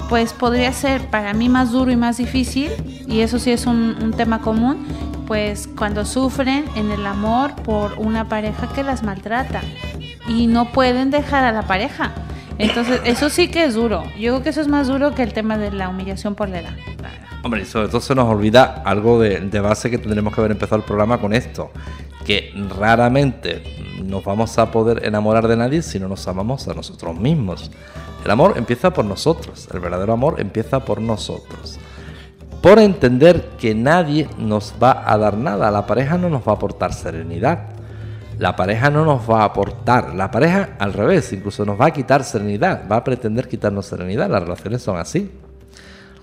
pues podría ser para mí más duro y más difícil, y eso sí es un, un tema común, pues cuando sufren en el amor por una pareja que las maltrata y no pueden dejar a la pareja. Entonces, eso sí que es duro. Yo creo que eso es más duro que el tema de la humillación por la edad. Hombre, sobre todo se nos olvida algo de, de base que tendremos que haber empezado el programa con esto, que raramente nos vamos a poder enamorar de nadie si no nos amamos a nosotros mismos. El amor empieza por nosotros, el verdadero amor empieza por nosotros. Por entender que nadie nos va a dar nada, la pareja no nos va a aportar serenidad, la pareja no nos va a aportar, la pareja al revés, incluso nos va a quitar serenidad, va a pretender quitarnos serenidad, las relaciones son así.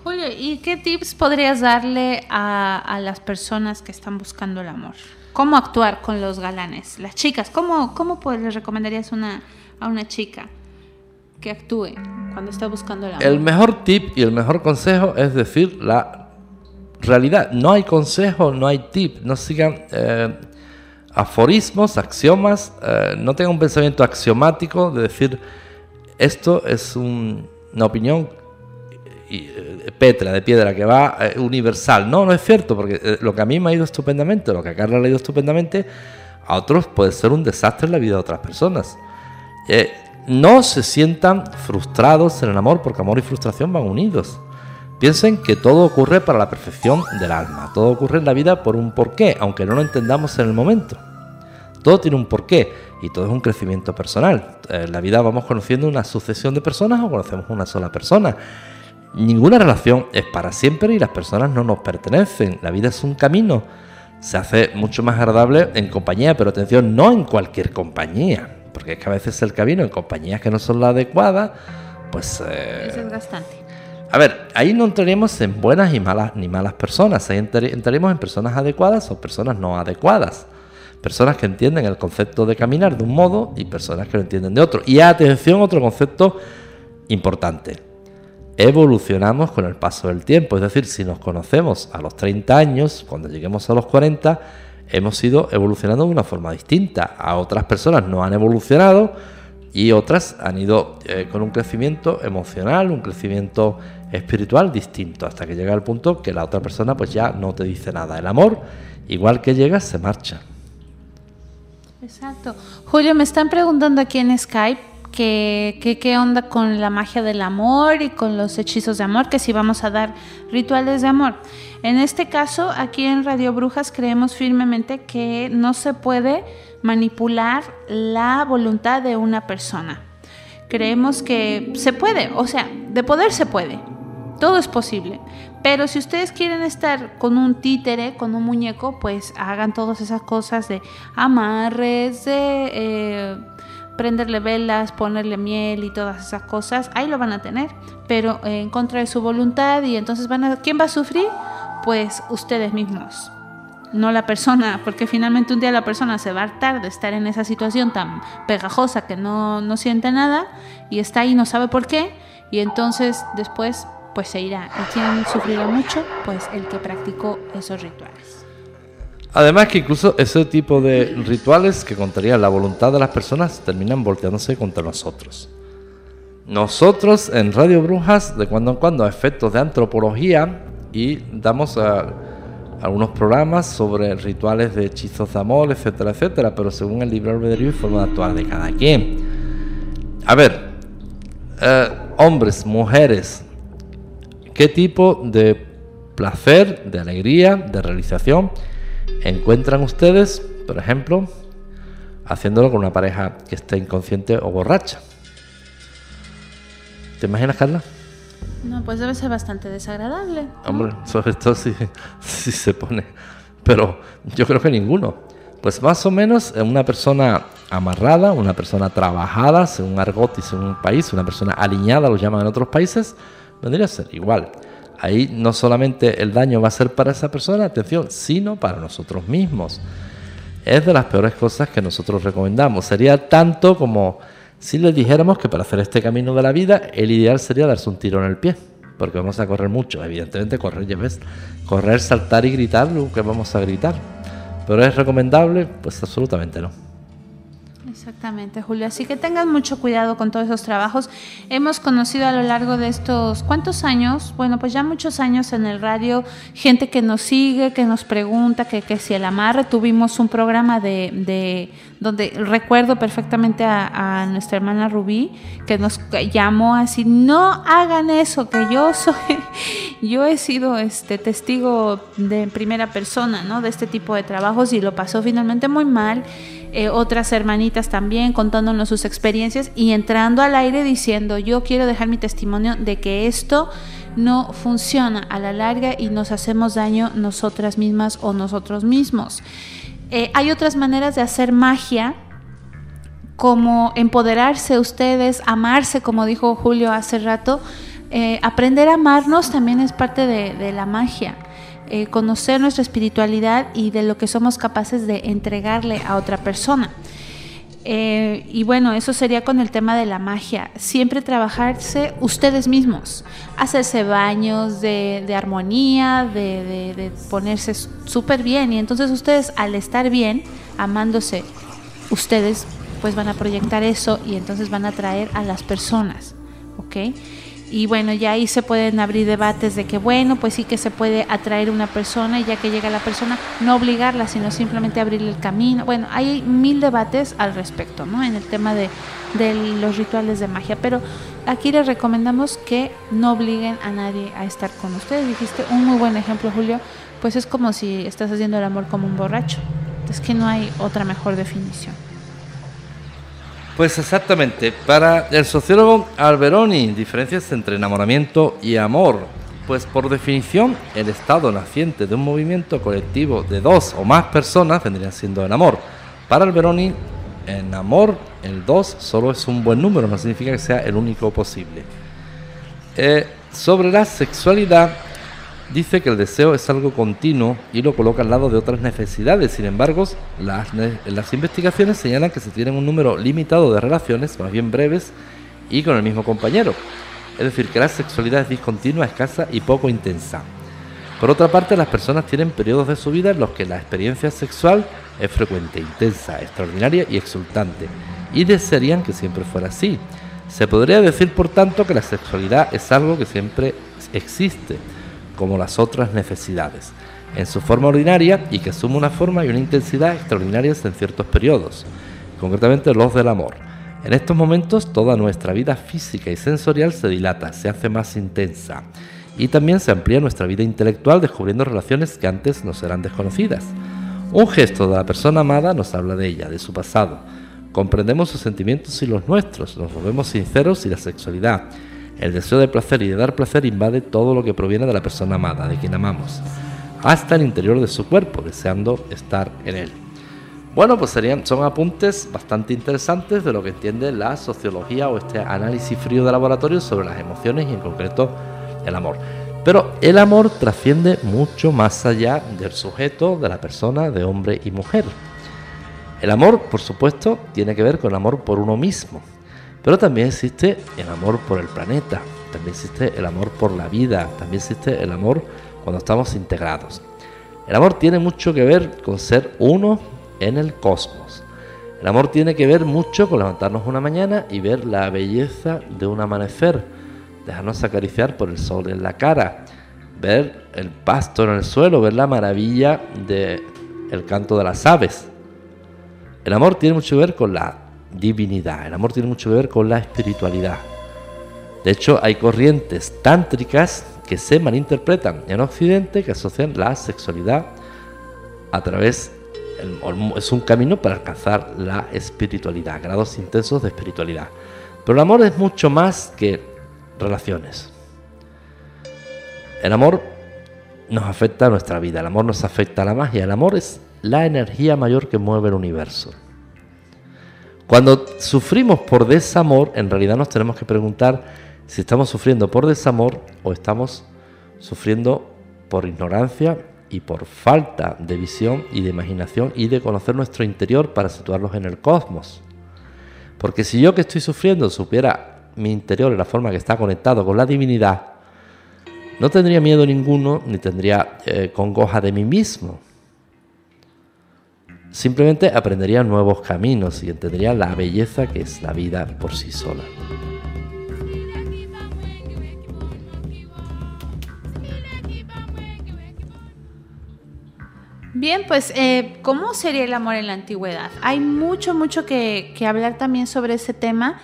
Julio, ¿y qué tips podrías darle a, a las personas que están buscando el amor? ¿Cómo actuar con los galanes? Las chicas, ¿cómo, cómo pues, les recomendarías una, a una chica que actúe cuando está buscando el amor? El mejor tip y el mejor consejo es decir la realidad. No hay consejo, no hay tip. No sigan eh, aforismos, axiomas. eh, no tengan un pensamiento axiomático de decir esto es un- una opinión eh, petra, de piedra, que va eh, universal. No, no es cierto, porque lo que a mí me ha ido estupendamente, lo que a Carla le ha ido estupendamente, a otros puede ser un desastre en la vida de otras personas. No se sientan frustrados en el amor, porque amor y frustración van unidos. Piensen que todo ocurre para la perfección del alma, todo ocurre en la vida por un porqué, aunque no lo entendamos en el momento. Todo tiene un porqué y todo es un crecimiento personal. Eh, En la vida vamos conociendo una sucesión de personas o conocemos una sola persona. Ninguna relación es para siempre y las personas no nos pertenecen. La vida es un camino. Se hace mucho más agradable en compañía, pero atención, no en cualquier compañía. Porque es que a veces el camino en compañías que no son la adecuada, pues... eh, Es desgastante. A ver, ahí no entraríamos en buenas y malas ni malas personas. Ahí entrar- entraríamos en personas adecuadas o personas no adecuadas. Personas que entienden el concepto de caminar de un modo y personas que lo entienden de otro. Y atención, otro concepto importante. Evolucionamos con el paso del tiempo. Es decir, si nos conocemos a los 30 años, cuando lleguemos a los 40, hemos ido evolucionando de una forma distinta. A otras personas no han evolucionado y otras han ido eh, con un crecimiento emocional, un crecimiento espiritual distinto, hasta que llega el punto que la otra persona pues ya no te dice nada. El amor, igual que llega, se marcha. Exacto. Julio, me están preguntando aquí en Skype que, que qué onda con la magia del amor y con los hechizos de amor, que si vamos a dar rituales de amor. En este caso, aquí en Radio Brujas creemos firmemente que no se puede manipular la voluntad de una persona. Creemos que se puede, o sea, de poder se puede. Todo es posible. Pero si ustedes quieren estar con un títere, con un muñeco, pues hagan todas esas cosas de amarres, de eh, prenderle velas, ponerle miel y todas esas cosas. Ahí lo van a tener, pero en contra de su voluntad. Y entonces van a. ¿Quién va a sufrir? Pues ustedes mismos. No la persona, porque finalmente un día la persona se va a hartar de estar en esa situación tan pegajosa que no, no siente nada y está ahí, no sabe por qué, y entonces después pues se irá. ¿Y quién sufrirá mucho? Pues el que practicó esos rituales. Además que incluso ese tipo de rituales que contarían la voluntad de las personas terminan volteándose contra nosotros. Nosotros en Radio Brujas de cuando en cuando efectos de antropología y damos algunos programas sobre rituales de hechizos de amor, etcétera, etcétera, pero según el libro albedrío y forma de actuar de cada quien. A ver, eh, hombres, mujeres, ¿qué tipo de placer, de alegría, de realización encuentran ustedes, por ejemplo, haciéndolo con una pareja que esté inconsciente o borracha? ¿Te imaginas, Carla? No, pues debe ser bastante desagradable. Hombre, sobre todo si, si se pone. Pero yo creo que ninguno. Pues más o menos una persona amarrada, una persona trabajada, según argot y según un país, una persona alineada, lo llaman en otros países, vendría a ser igual. Ahí no solamente el daño va a ser para esa persona, atención, sino para nosotros mismos. Es de las peores cosas que nosotros recomendamos. Sería tanto como si les dijéramos que para hacer este camino de la vida, el ideal sería darse un tiro en el pie, porque vamos a correr mucho. Evidentemente, correr, ya ves, correr, saltar y gritar lo que vamos a gritar. Pero es recomendable, pues absolutamente no. Exactamente, Julio. Así que tengan mucho cuidado con todos esos trabajos. Hemos conocido a lo largo de estos, ¿cuántos años? Bueno, pues ya muchos años en el radio, gente que nos sigue, que nos pregunta que, que si el amarre, tuvimos un programa de, de donde recuerdo perfectamente a, nuestra hermana Rubí, que nos llamó así, no hagan eso, que yo soy, yo he sido este testigo de primera persona, ¿no? De este tipo de trabajos y lo pasó finalmente muy mal eh, otras hermanitas también contándonos sus experiencias y entrando al aire diciendo, yo quiero dejar mi testimonio de que esto no funciona a la larga y nos hacemos daño nosotras mismas o nosotros mismos. Eh, hay otras maneras de hacer magia, como empoderarse ustedes, amarse, como dijo Julio hace rato. Eh, aprender a amarnos también es parte de, la magia. Eh, conocer nuestra espiritualidad y de lo que somos capaces de entregarle a otra persona. Eh, y bueno, eso sería con el tema de la magia. Siempre trabajarse ustedes mismos, hacerse baños de, armonía, de, de ponerse súper bien. Y entonces ustedes al estar bien, amándose, ustedes pues van a proyectar eso y entonces van a atraer a las personas. ¿Ok? Y bueno, ya ahí se pueden abrir debates de que bueno, pues sí que se puede atraer una persona y ya que llega la persona, no obligarla, sino simplemente abrirle el camino. Bueno, hay mil debates al respecto, ¿no? En el tema de, de los rituales de magia, pero aquí les recomendamos que no obliguen a nadie a estar con ustedes. Dijiste un muy buen ejemplo, Julio, pues es como si estás haciendo el amor como un borracho. Es que no hay otra mejor definición. Pues exactamente, para el sociólogo Alberoni, diferencias entre enamoramiento y amor. Pues por definición, el estado naciente de un movimiento colectivo de dos o más personas vendría siendo el amor. Para Alberoni, en amor, el dos solo es un buen número, no significa que sea el único posible. Eh, sobre la sexualidad, dice que el deseo es algo continuo y lo coloca al lado de otras necesidades. Sin embargo, las, investigaciones señalan que se tienen un número limitado de relaciones, más bien breves, y con el mismo compañero. Es decir, que la sexualidad es discontinua, escasa y poco intensa. Por otra parte, las personas tienen periodos de su vida en los que la experiencia sexual es frecuente, intensa, extraordinaria y exultante, y desearían que siempre fuera así. Se podría decir, por tanto, que la sexualidad es algo que siempre existe, como las otras necesidades, en su forma ordinaria y que asume una forma y una intensidad extraordinarias en ciertos periodos, concretamente los del amor. En estos momentos toda nuestra vida física y sensorial se dilata, se hace más intensa y también se amplía nuestra vida intelectual descubriendo relaciones que antes nos eran desconocidas. Un gesto de la persona amada nos habla de ella, de su pasado. Comprendemos sus sentimientos y los nuestros, nos volvemos sinceros y la sexualidad el deseo de placer y de dar placer invade todo lo que proviene de la persona amada, de quien amamos, hasta el interior de su cuerpo, deseando estar en él. Bueno, pues serían, son apuntes bastante interesantes de lo que entiende la sociología o este análisis frío de laboratorio sobre las emociones y en concreto el amor. Pero el amor trasciende mucho más allá del sujeto, de la persona, de hombre y mujer. El amor, por supuesto, tiene que ver con el amor por uno mismo, pero también existe el amor por el planeta, también existe el amor por la vida, también existe el amor cuando estamos integrados. El amor tiene mucho que ver con ser uno en el cosmos. El amor tiene que ver mucho con levantarnos una mañana y ver la belleza de un amanecer, dejarnos acariciar por el sol en la cara, ver el pasto en el suelo, ver la maravilla del el canto de las aves. El amor tiene mucho que ver con la divinidad. El amor tiene mucho que ver con la espiritualidad. De hecho, hay corrientes tántricas que se malinterpretan en Occidente que asocian la sexualidad a través es un camino para alcanzar la espiritualidad, grados intensos de espiritualidad. Pero el amor es mucho más que relaciones. El amor nos afecta a nuestra vida, el amor nos afecta a la magia, el amor es la energía mayor que mueve el universo. Cuando sufrimos por desamor, en realidad nos tenemos que preguntar si estamos sufriendo por desamor o estamos sufriendo por ignorancia y por falta de visión y de imaginación y de conocer nuestro interior para situarnos en el cosmos. Porque si yo que estoy sufriendo supiera mi interior en la forma que está conectado con la divinidad, no tendría miedo ninguno ni tendría eh, congoja de mí mismo. Simplemente aprendería nuevos caminos y entendería la belleza que es la vida por sí sola. Bien, pues, eh, ¿cómo sería el amor en la antigüedad? Hay mucho, mucho que hablar también sobre ese tema.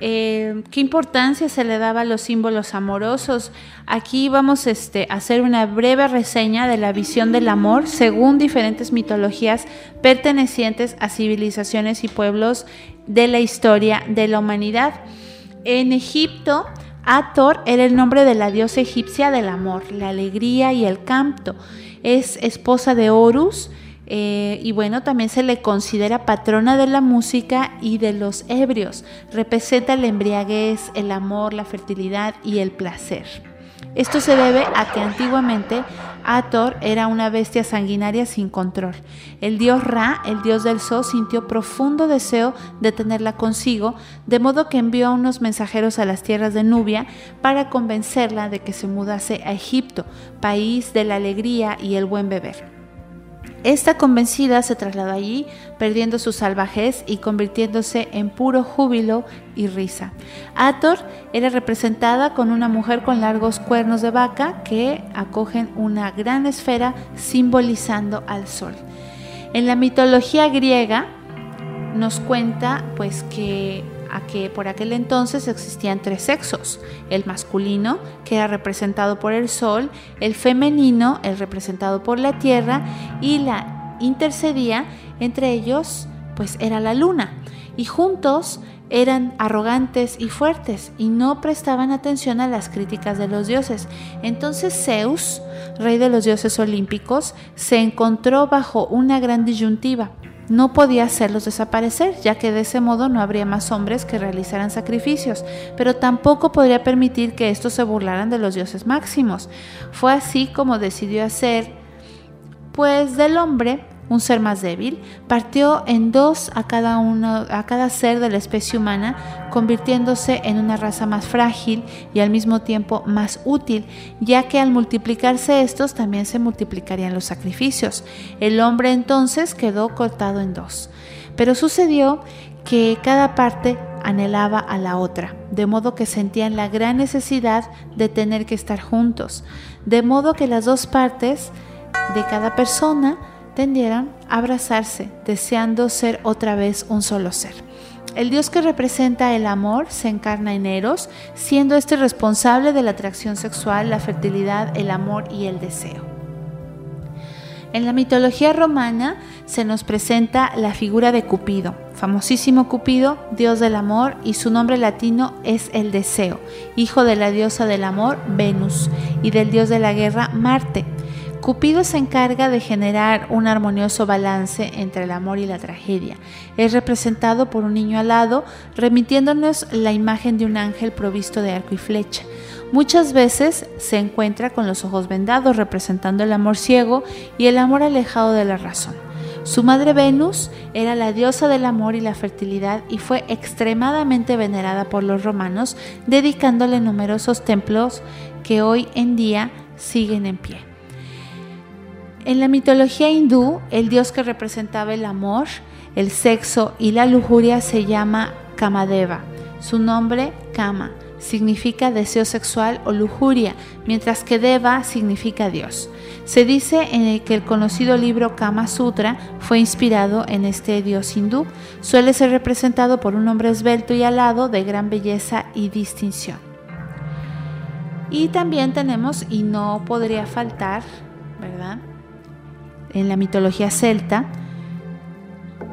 Eh, ¿Qué importancia se le daba a los símbolos amorosos? Aquí vamos este, a hacer una breve reseña de la visión del amor según diferentes mitologías pertenecientes a civilizaciones y pueblos de la historia de la humanidad. En Egipto, Ator era el nombre de la diosa egipcia del amor, la alegría y el canto es esposa de Horus. Eh, y bueno, también se le considera patrona de la música y de los ebrios. Representa la embriaguez, el amor, la fertilidad y el placer. Esto se debe a que antiguamente Ator era una bestia sanguinaria sin control. El dios Ra, el dios del sol, sintió profundo deseo de tenerla consigo, de modo que envió unos mensajeros a las tierras de Nubia para convencerla de que se mudase a Egipto, país de la alegría y el buen beber. Esta convencida se trasladó allí, perdiendo su salvajez y convirtiéndose en puro júbilo y risa. Ator era representada con una mujer con largos cuernos de vaca que acogen una gran esfera simbolizando al sol. En la mitología griega nos cuenta pues que a que por aquel entonces existían tres sexos, el masculino, que era representado por el sol, el femenino, el representado por la tierra, y la intercedía entre ellos, pues era la luna, y juntos eran arrogantes y fuertes y no prestaban atención a las críticas de los dioses. Entonces Zeus, rey de los dioses olímpicos, se encontró bajo una gran disyuntiva no podía hacerlos desaparecer, ya que de ese modo no habría más hombres que realizaran sacrificios, pero tampoco podría permitir que estos se burlaran de los dioses máximos. Fue así como decidió hacer, pues del hombre un ser más débil, partió en dos a cada, uno, a cada ser de la especie humana, convirtiéndose en una raza más frágil y al mismo tiempo más útil, ya que al multiplicarse estos también se multiplicarían los sacrificios. El hombre entonces quedó cortado en dos. Pero sucedió que cada parte anhelaba a la otra, de modo que sentían la gran necesidad de tener que estar juntos, de modo que las dos partes de cada persona tendieran a abrazarse, deseando ser otra vez un solo ser. El Dios que representa el amor se encarna en Eros, siendo este responsable de la atracción sexual, la fertilidad, el amor y el deseo. En la mitología romana se nos presenta la figura de Cupido, famosísimo Cupido, dios del amor, y su nombre latino es el deseo, hijo de la diosa del amor, Venus, y del dios de la guerra, Marte. Cupido se encarga de generar un armonioso balance entre el amor y la tragedia. Es representado por un niño alado, remitiéndonos la imagen de un ángel provisto de arco y flecha. Muchas veces se encuentra con los ojos vendados, representando el amor ciego y el amor alejado de la razón. Su madre Venus era la diosa del amor y la fertilidad y fue extremadamente venerada por los romanos, dedicándole numerosos templos que hoy en día siguen en pie. En la mitología hindú, el dios que representaba el amor, el sexo y la lujuria se llama Kamadeva. Su nombre, Kama, significa deseo sexual o lujuria, mientras que Deva significa Dios. Se dice en que el conocido libro Kama Sutra fue inspirado en este dios hindú. Suele ser representado por un hombre esbelto y alado de gran belleza y distinción. Y también tenemos, y no podría faltar, ¿verdad? En la mitología celta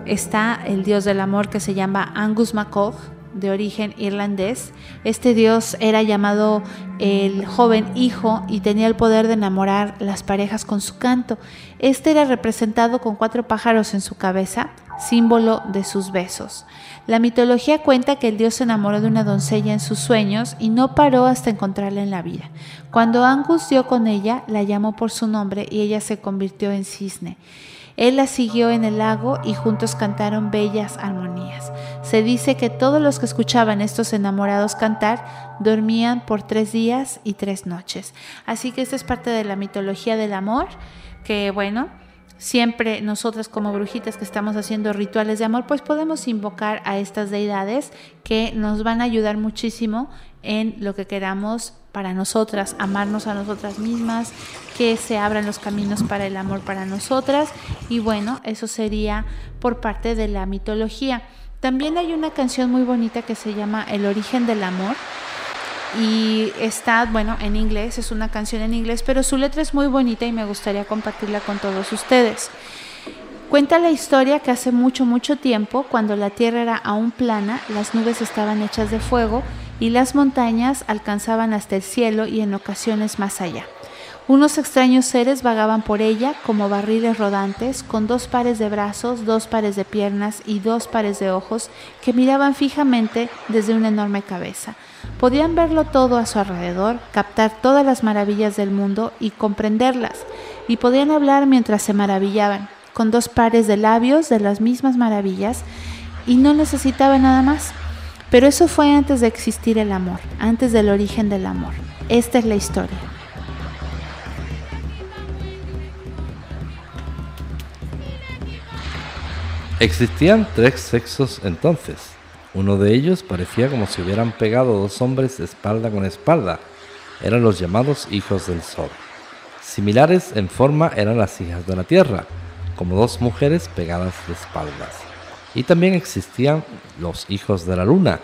está el dios del amor que se llama Angus MacCoch, de origen irlandés. Este dios era llamado el joven hijo y tenía el poder de enamorar las parejas con su canto. Este era representado con cuatro pájaros en su cabeza, símbolo de sus besos. La mitología cuenta que el dios se enamoró de una doncella en sus sueños y no paró hasta encontrarla en la vida. Cuando Angus dio con ella, la llamó por su nombre y ella se convirtió en cisne. Él la siguió en el lago y juntos cantaron bellas armonías. Se dice que todos los que escuchaban estos enamorados cantar dormían por tres días y tres noches. Así que esta es parte de la mitología del amor, que bueno, siempre nosotras como brujitas que estamos haciendo rituales de amor, pues podemos invocar a estas deidades que nos van a ayudar muchísimo en lo que queramos para nosotras, amarnos a nosotras mismas, que se abran los caminos para el amor para nosotras y bueno, eso sería por parte de la mitología. También hay una canción muy bonita que se llama El origen del amor y está, bueno, en inglés, es una canción en inglés, pero su letra es muy bonita y me gustaría compartirla con todos ustedes. Cuenta la historia que hace mucho, mucho tiempo, cuando la Tierra era aún plana, las nubes estaban hechas de fuego y las montañas alcanzaban hasta el cielo y en ocasiones más allá. Unos extraños seres vagaban por ella como barriles rodantes, con dos pares de brazos, dos pares de piernas y dos pares de ojos que miraban fijamente desde una enorme cabeza. Podían verlo todo a su alrededor, captar todas las maravillas del mundo y comprenderlas, y podían hablar mientras se maravillaban, con dos pares de labios de las mismas maravillas, y no necesitaban nada más. Pero eso fue antes de existir el amor, antes del origen del amor. Esta es la historia. Existían tres sexos entonces. Uno de ellos parecía como si hubieran pegado dos hombres espalda con espalda. Eran los llamados hijos del sol. Similares en forma eran las hijas de la tierra, como dos mujeres pegadas de espaldas. Y también existían los hijos de la luna,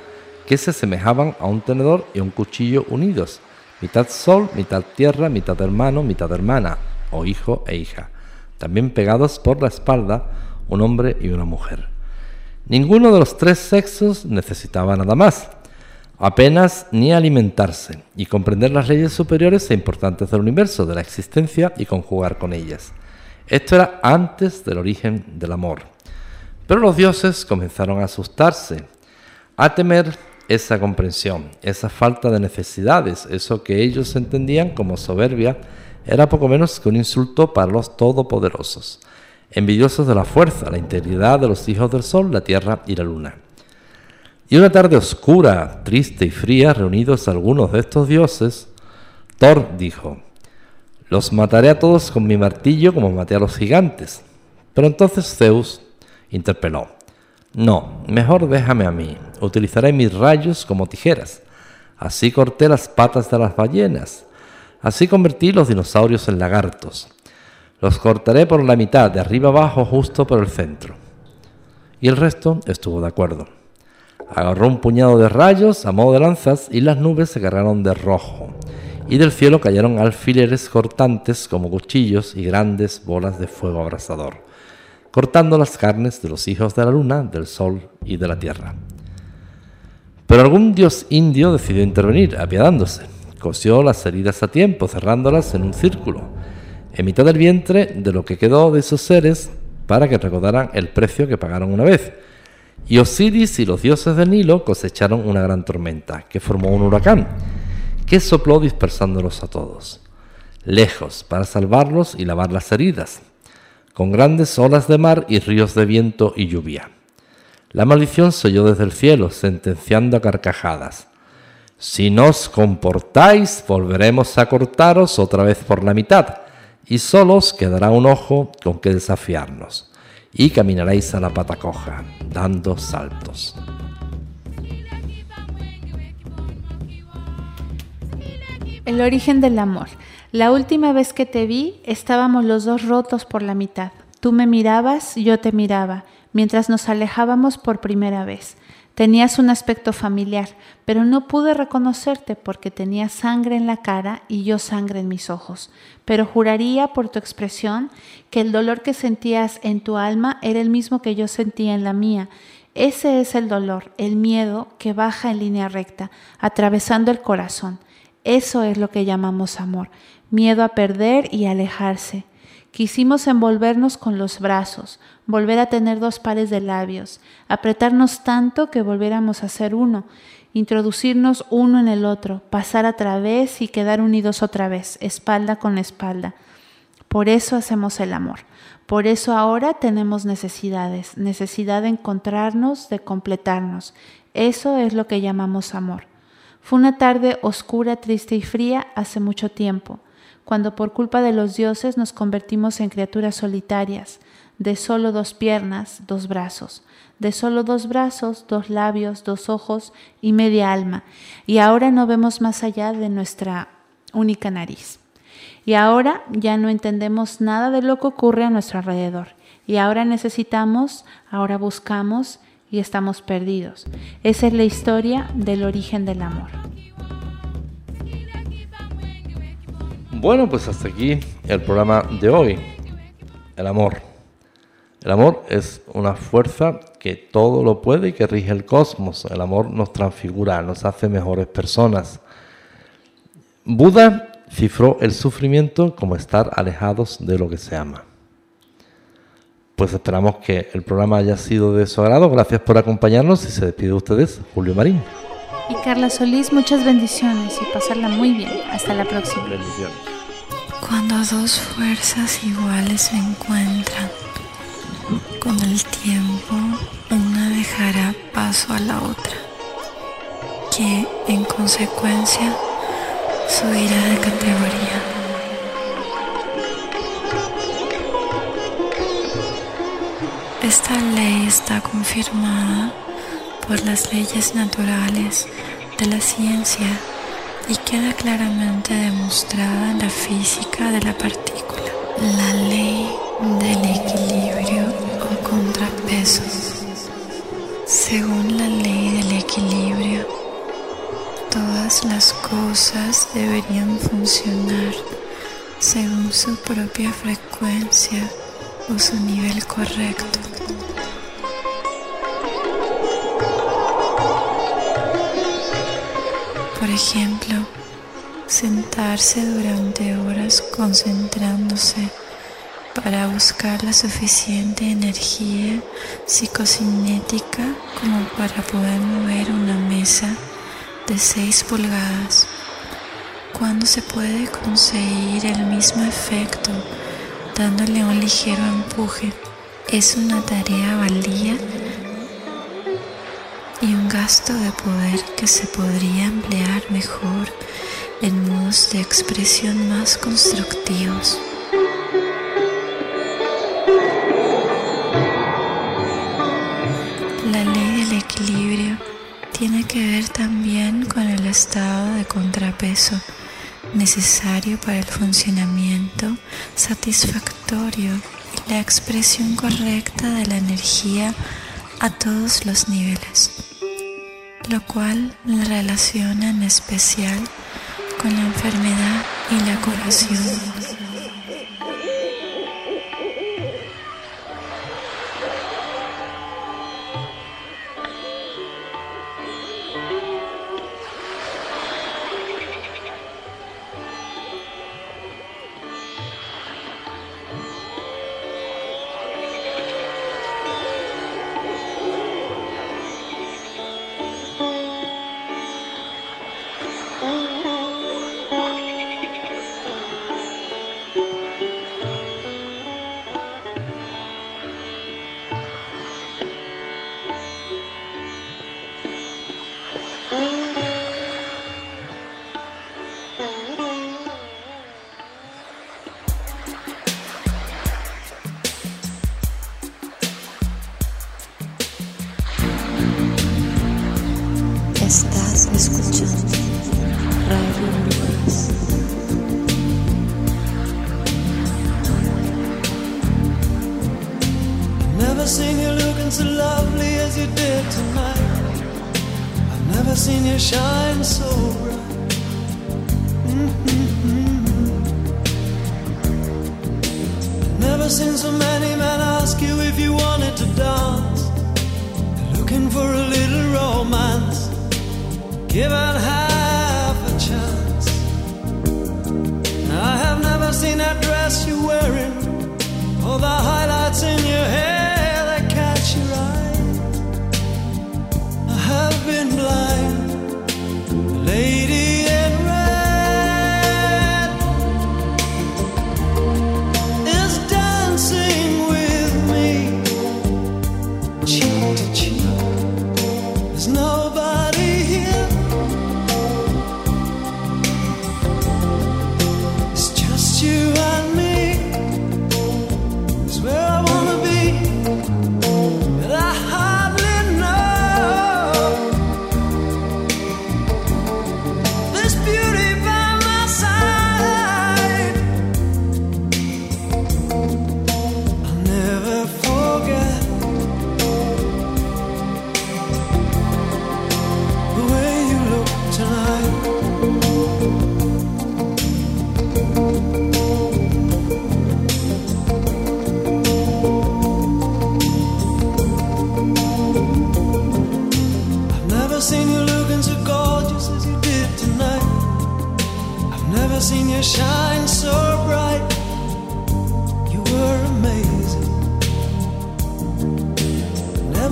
que se asemejaban a un tenedor y un cuchillo unidos, mitad sol, mitad tierra, mitad hermano, mitad hermana, o hijo e hija, también pegados por la espalda, un hombre y una mujer. Ninguno de los tres sexos necesitaba nada más, apenas ni alimentarse y comprender las leyes superiores e importantes del universo, de la existencia y conjugar con ellas. Esto era antes del origen del amor. Pero los dioses comenzaron a asustarse, a temer esa comprensión, esa falta de necesidades, eso que ellos entendían como soberbia, era poco menos que un insulto para los todopoderosos envidiosos de la fuerza, la integridad de los hijos del sol, la tierra y la luna. Y una tarde oscura, triste y fría, reunidos algunos de estos dioses, Thor dijo, los mataré a todos con mi martillo como maté a los gigantes. Pero entonces Zeus interpeló, no, mejor déjame a mí, utilizaré mis rayos como tijeras. Así corté las patas de las ballenas, así convertí los dinosaurios en lagartos. Los cortaré por la mitad, de arriba abajo, justo por el centro. Y el resto estuvo de acuerdo. Agarró un puñado de rayos a modo de lanzas y las nubes se cargaron de rojo. Y del cielo cayeron alfileres cortantes como cuchillos y grandes bolas de fuego abrasador, cortando las carnes de los hijos de la luna, del sol y de la tierra. Pero algún dios indio decidió intervenir, apiadándose. Cosió las heridas a tiempo, cerrándolas en un círculo en mitad del vientre de lo que quedó de esos seres para que recordaran el precio que pagaron una vez. Y Osiris y los dioses del Nilo cosecharon una gran tormenta, que formó un huracán, que sopló dispersándolos a todos, lejos, para salvarlos y lavar las heridas, con grandes olas de mar y ríos de viento y lluvia. La maldición se oyó desde el cielo, sentenciando a carcajadas. Si nos comportáis, volveremos a cortaros otra vez por la mitad y solos quedará un ojo con que desafiarnos, y caminaréis a la pata coja, dando saltos. El origen del amor. La última vez que te vi, estábamos los dos rotos por la mitad. Tú me mirabas, yo te miraba, mientras nos alejábamos por primera vez. Tenías un aspecto familiar, pero no pude reconocerte porque tenías sangre en la cara y yo sangre en mis ojos. Pero juraría por tu expresión que el dolor que sentías en tu alma era el mismo que yo sentía en la mía. Ese es el dolor, el miedo que baja en línea recta, atravesando el corazón. Eso es lo que llamamos amor, miedo a perder y alejarse. Quisimos envolvernos con los brazos, volver a tener dos pares de labios, apretarnos tanto que volviéramos a ser uno, introducirnos uno en el otro, pasar a través y quedar unidos otra vez, espalda con espalda. Por eso hacemos el amor. Por eso ahora tenemos necesidades, necesidad de encontrarnos, de completarnos. Eso es lo que llamamos amor. Fue una tarde oscura, triste y fría hace mucho tiempo cuando por culpa de los dioses nos convertimos en criaturas solitarias, de solo dos piernas, dos brazos, de solo dos brazos, dos labios, dos ojos y media alma, y ahora no vemos más allá de nuestra única nariz. Y ahora ya no entendemos nada de lo que ocurre a nuestro alrededor. Y ahora necesitamos, ahora buscamos y estamos perdidos. Esa es la historia del origen del amor. Bueno, pues hasta aquí el programa de hoy. El amor. El amor es una fuerza que todo lo puede y que rige el cosmos. El amor nos transfigura, nos hace mejores personas. Buda cifró el sufrimiento como estar alejados de lo que se ama. Pues esperamos que el programa haya sido de su agrado. Gracias por acompañarnos y se despide de ustedes Julio Marín. Y Carla Solís, muchas bendiciones y pasarla muy bien. Hasta la próxima. Bendiciones. Cuando dos fuerzas iguales se encuentran, con el tiempo una dejará paso a la otra, que en consecuencia subirá de categoría. Esta ley está confirmada por las leyes naturales de la ciencia y queda claramente demostrada en la física de la partícula. La ley del equilibrio o contrapeso. Según la ley del equilibrio, todas las cosas deberían funcionar según su propia frecuencia o su nivel correcto. Por ejemplo, sentarse durante horas concentrándose para buscar la suficiente energía psicocinética como para poder mover una mesa de 6 pulgadas. Cuando se puede conseguir el mismo efecto dándole un ligero empuje, es una tarea valía y un gasto de poder que se podría emplear mejor en modos de expresión más constructivos. La ley del equilibrio tiene que ver también con el estado de contrapeso necesario para el funcionamiento satisfactorio y la expresión correcta de la energía a todos los niveles, lo cual la relaciona en especial con la enfermedad y la curación. Shine so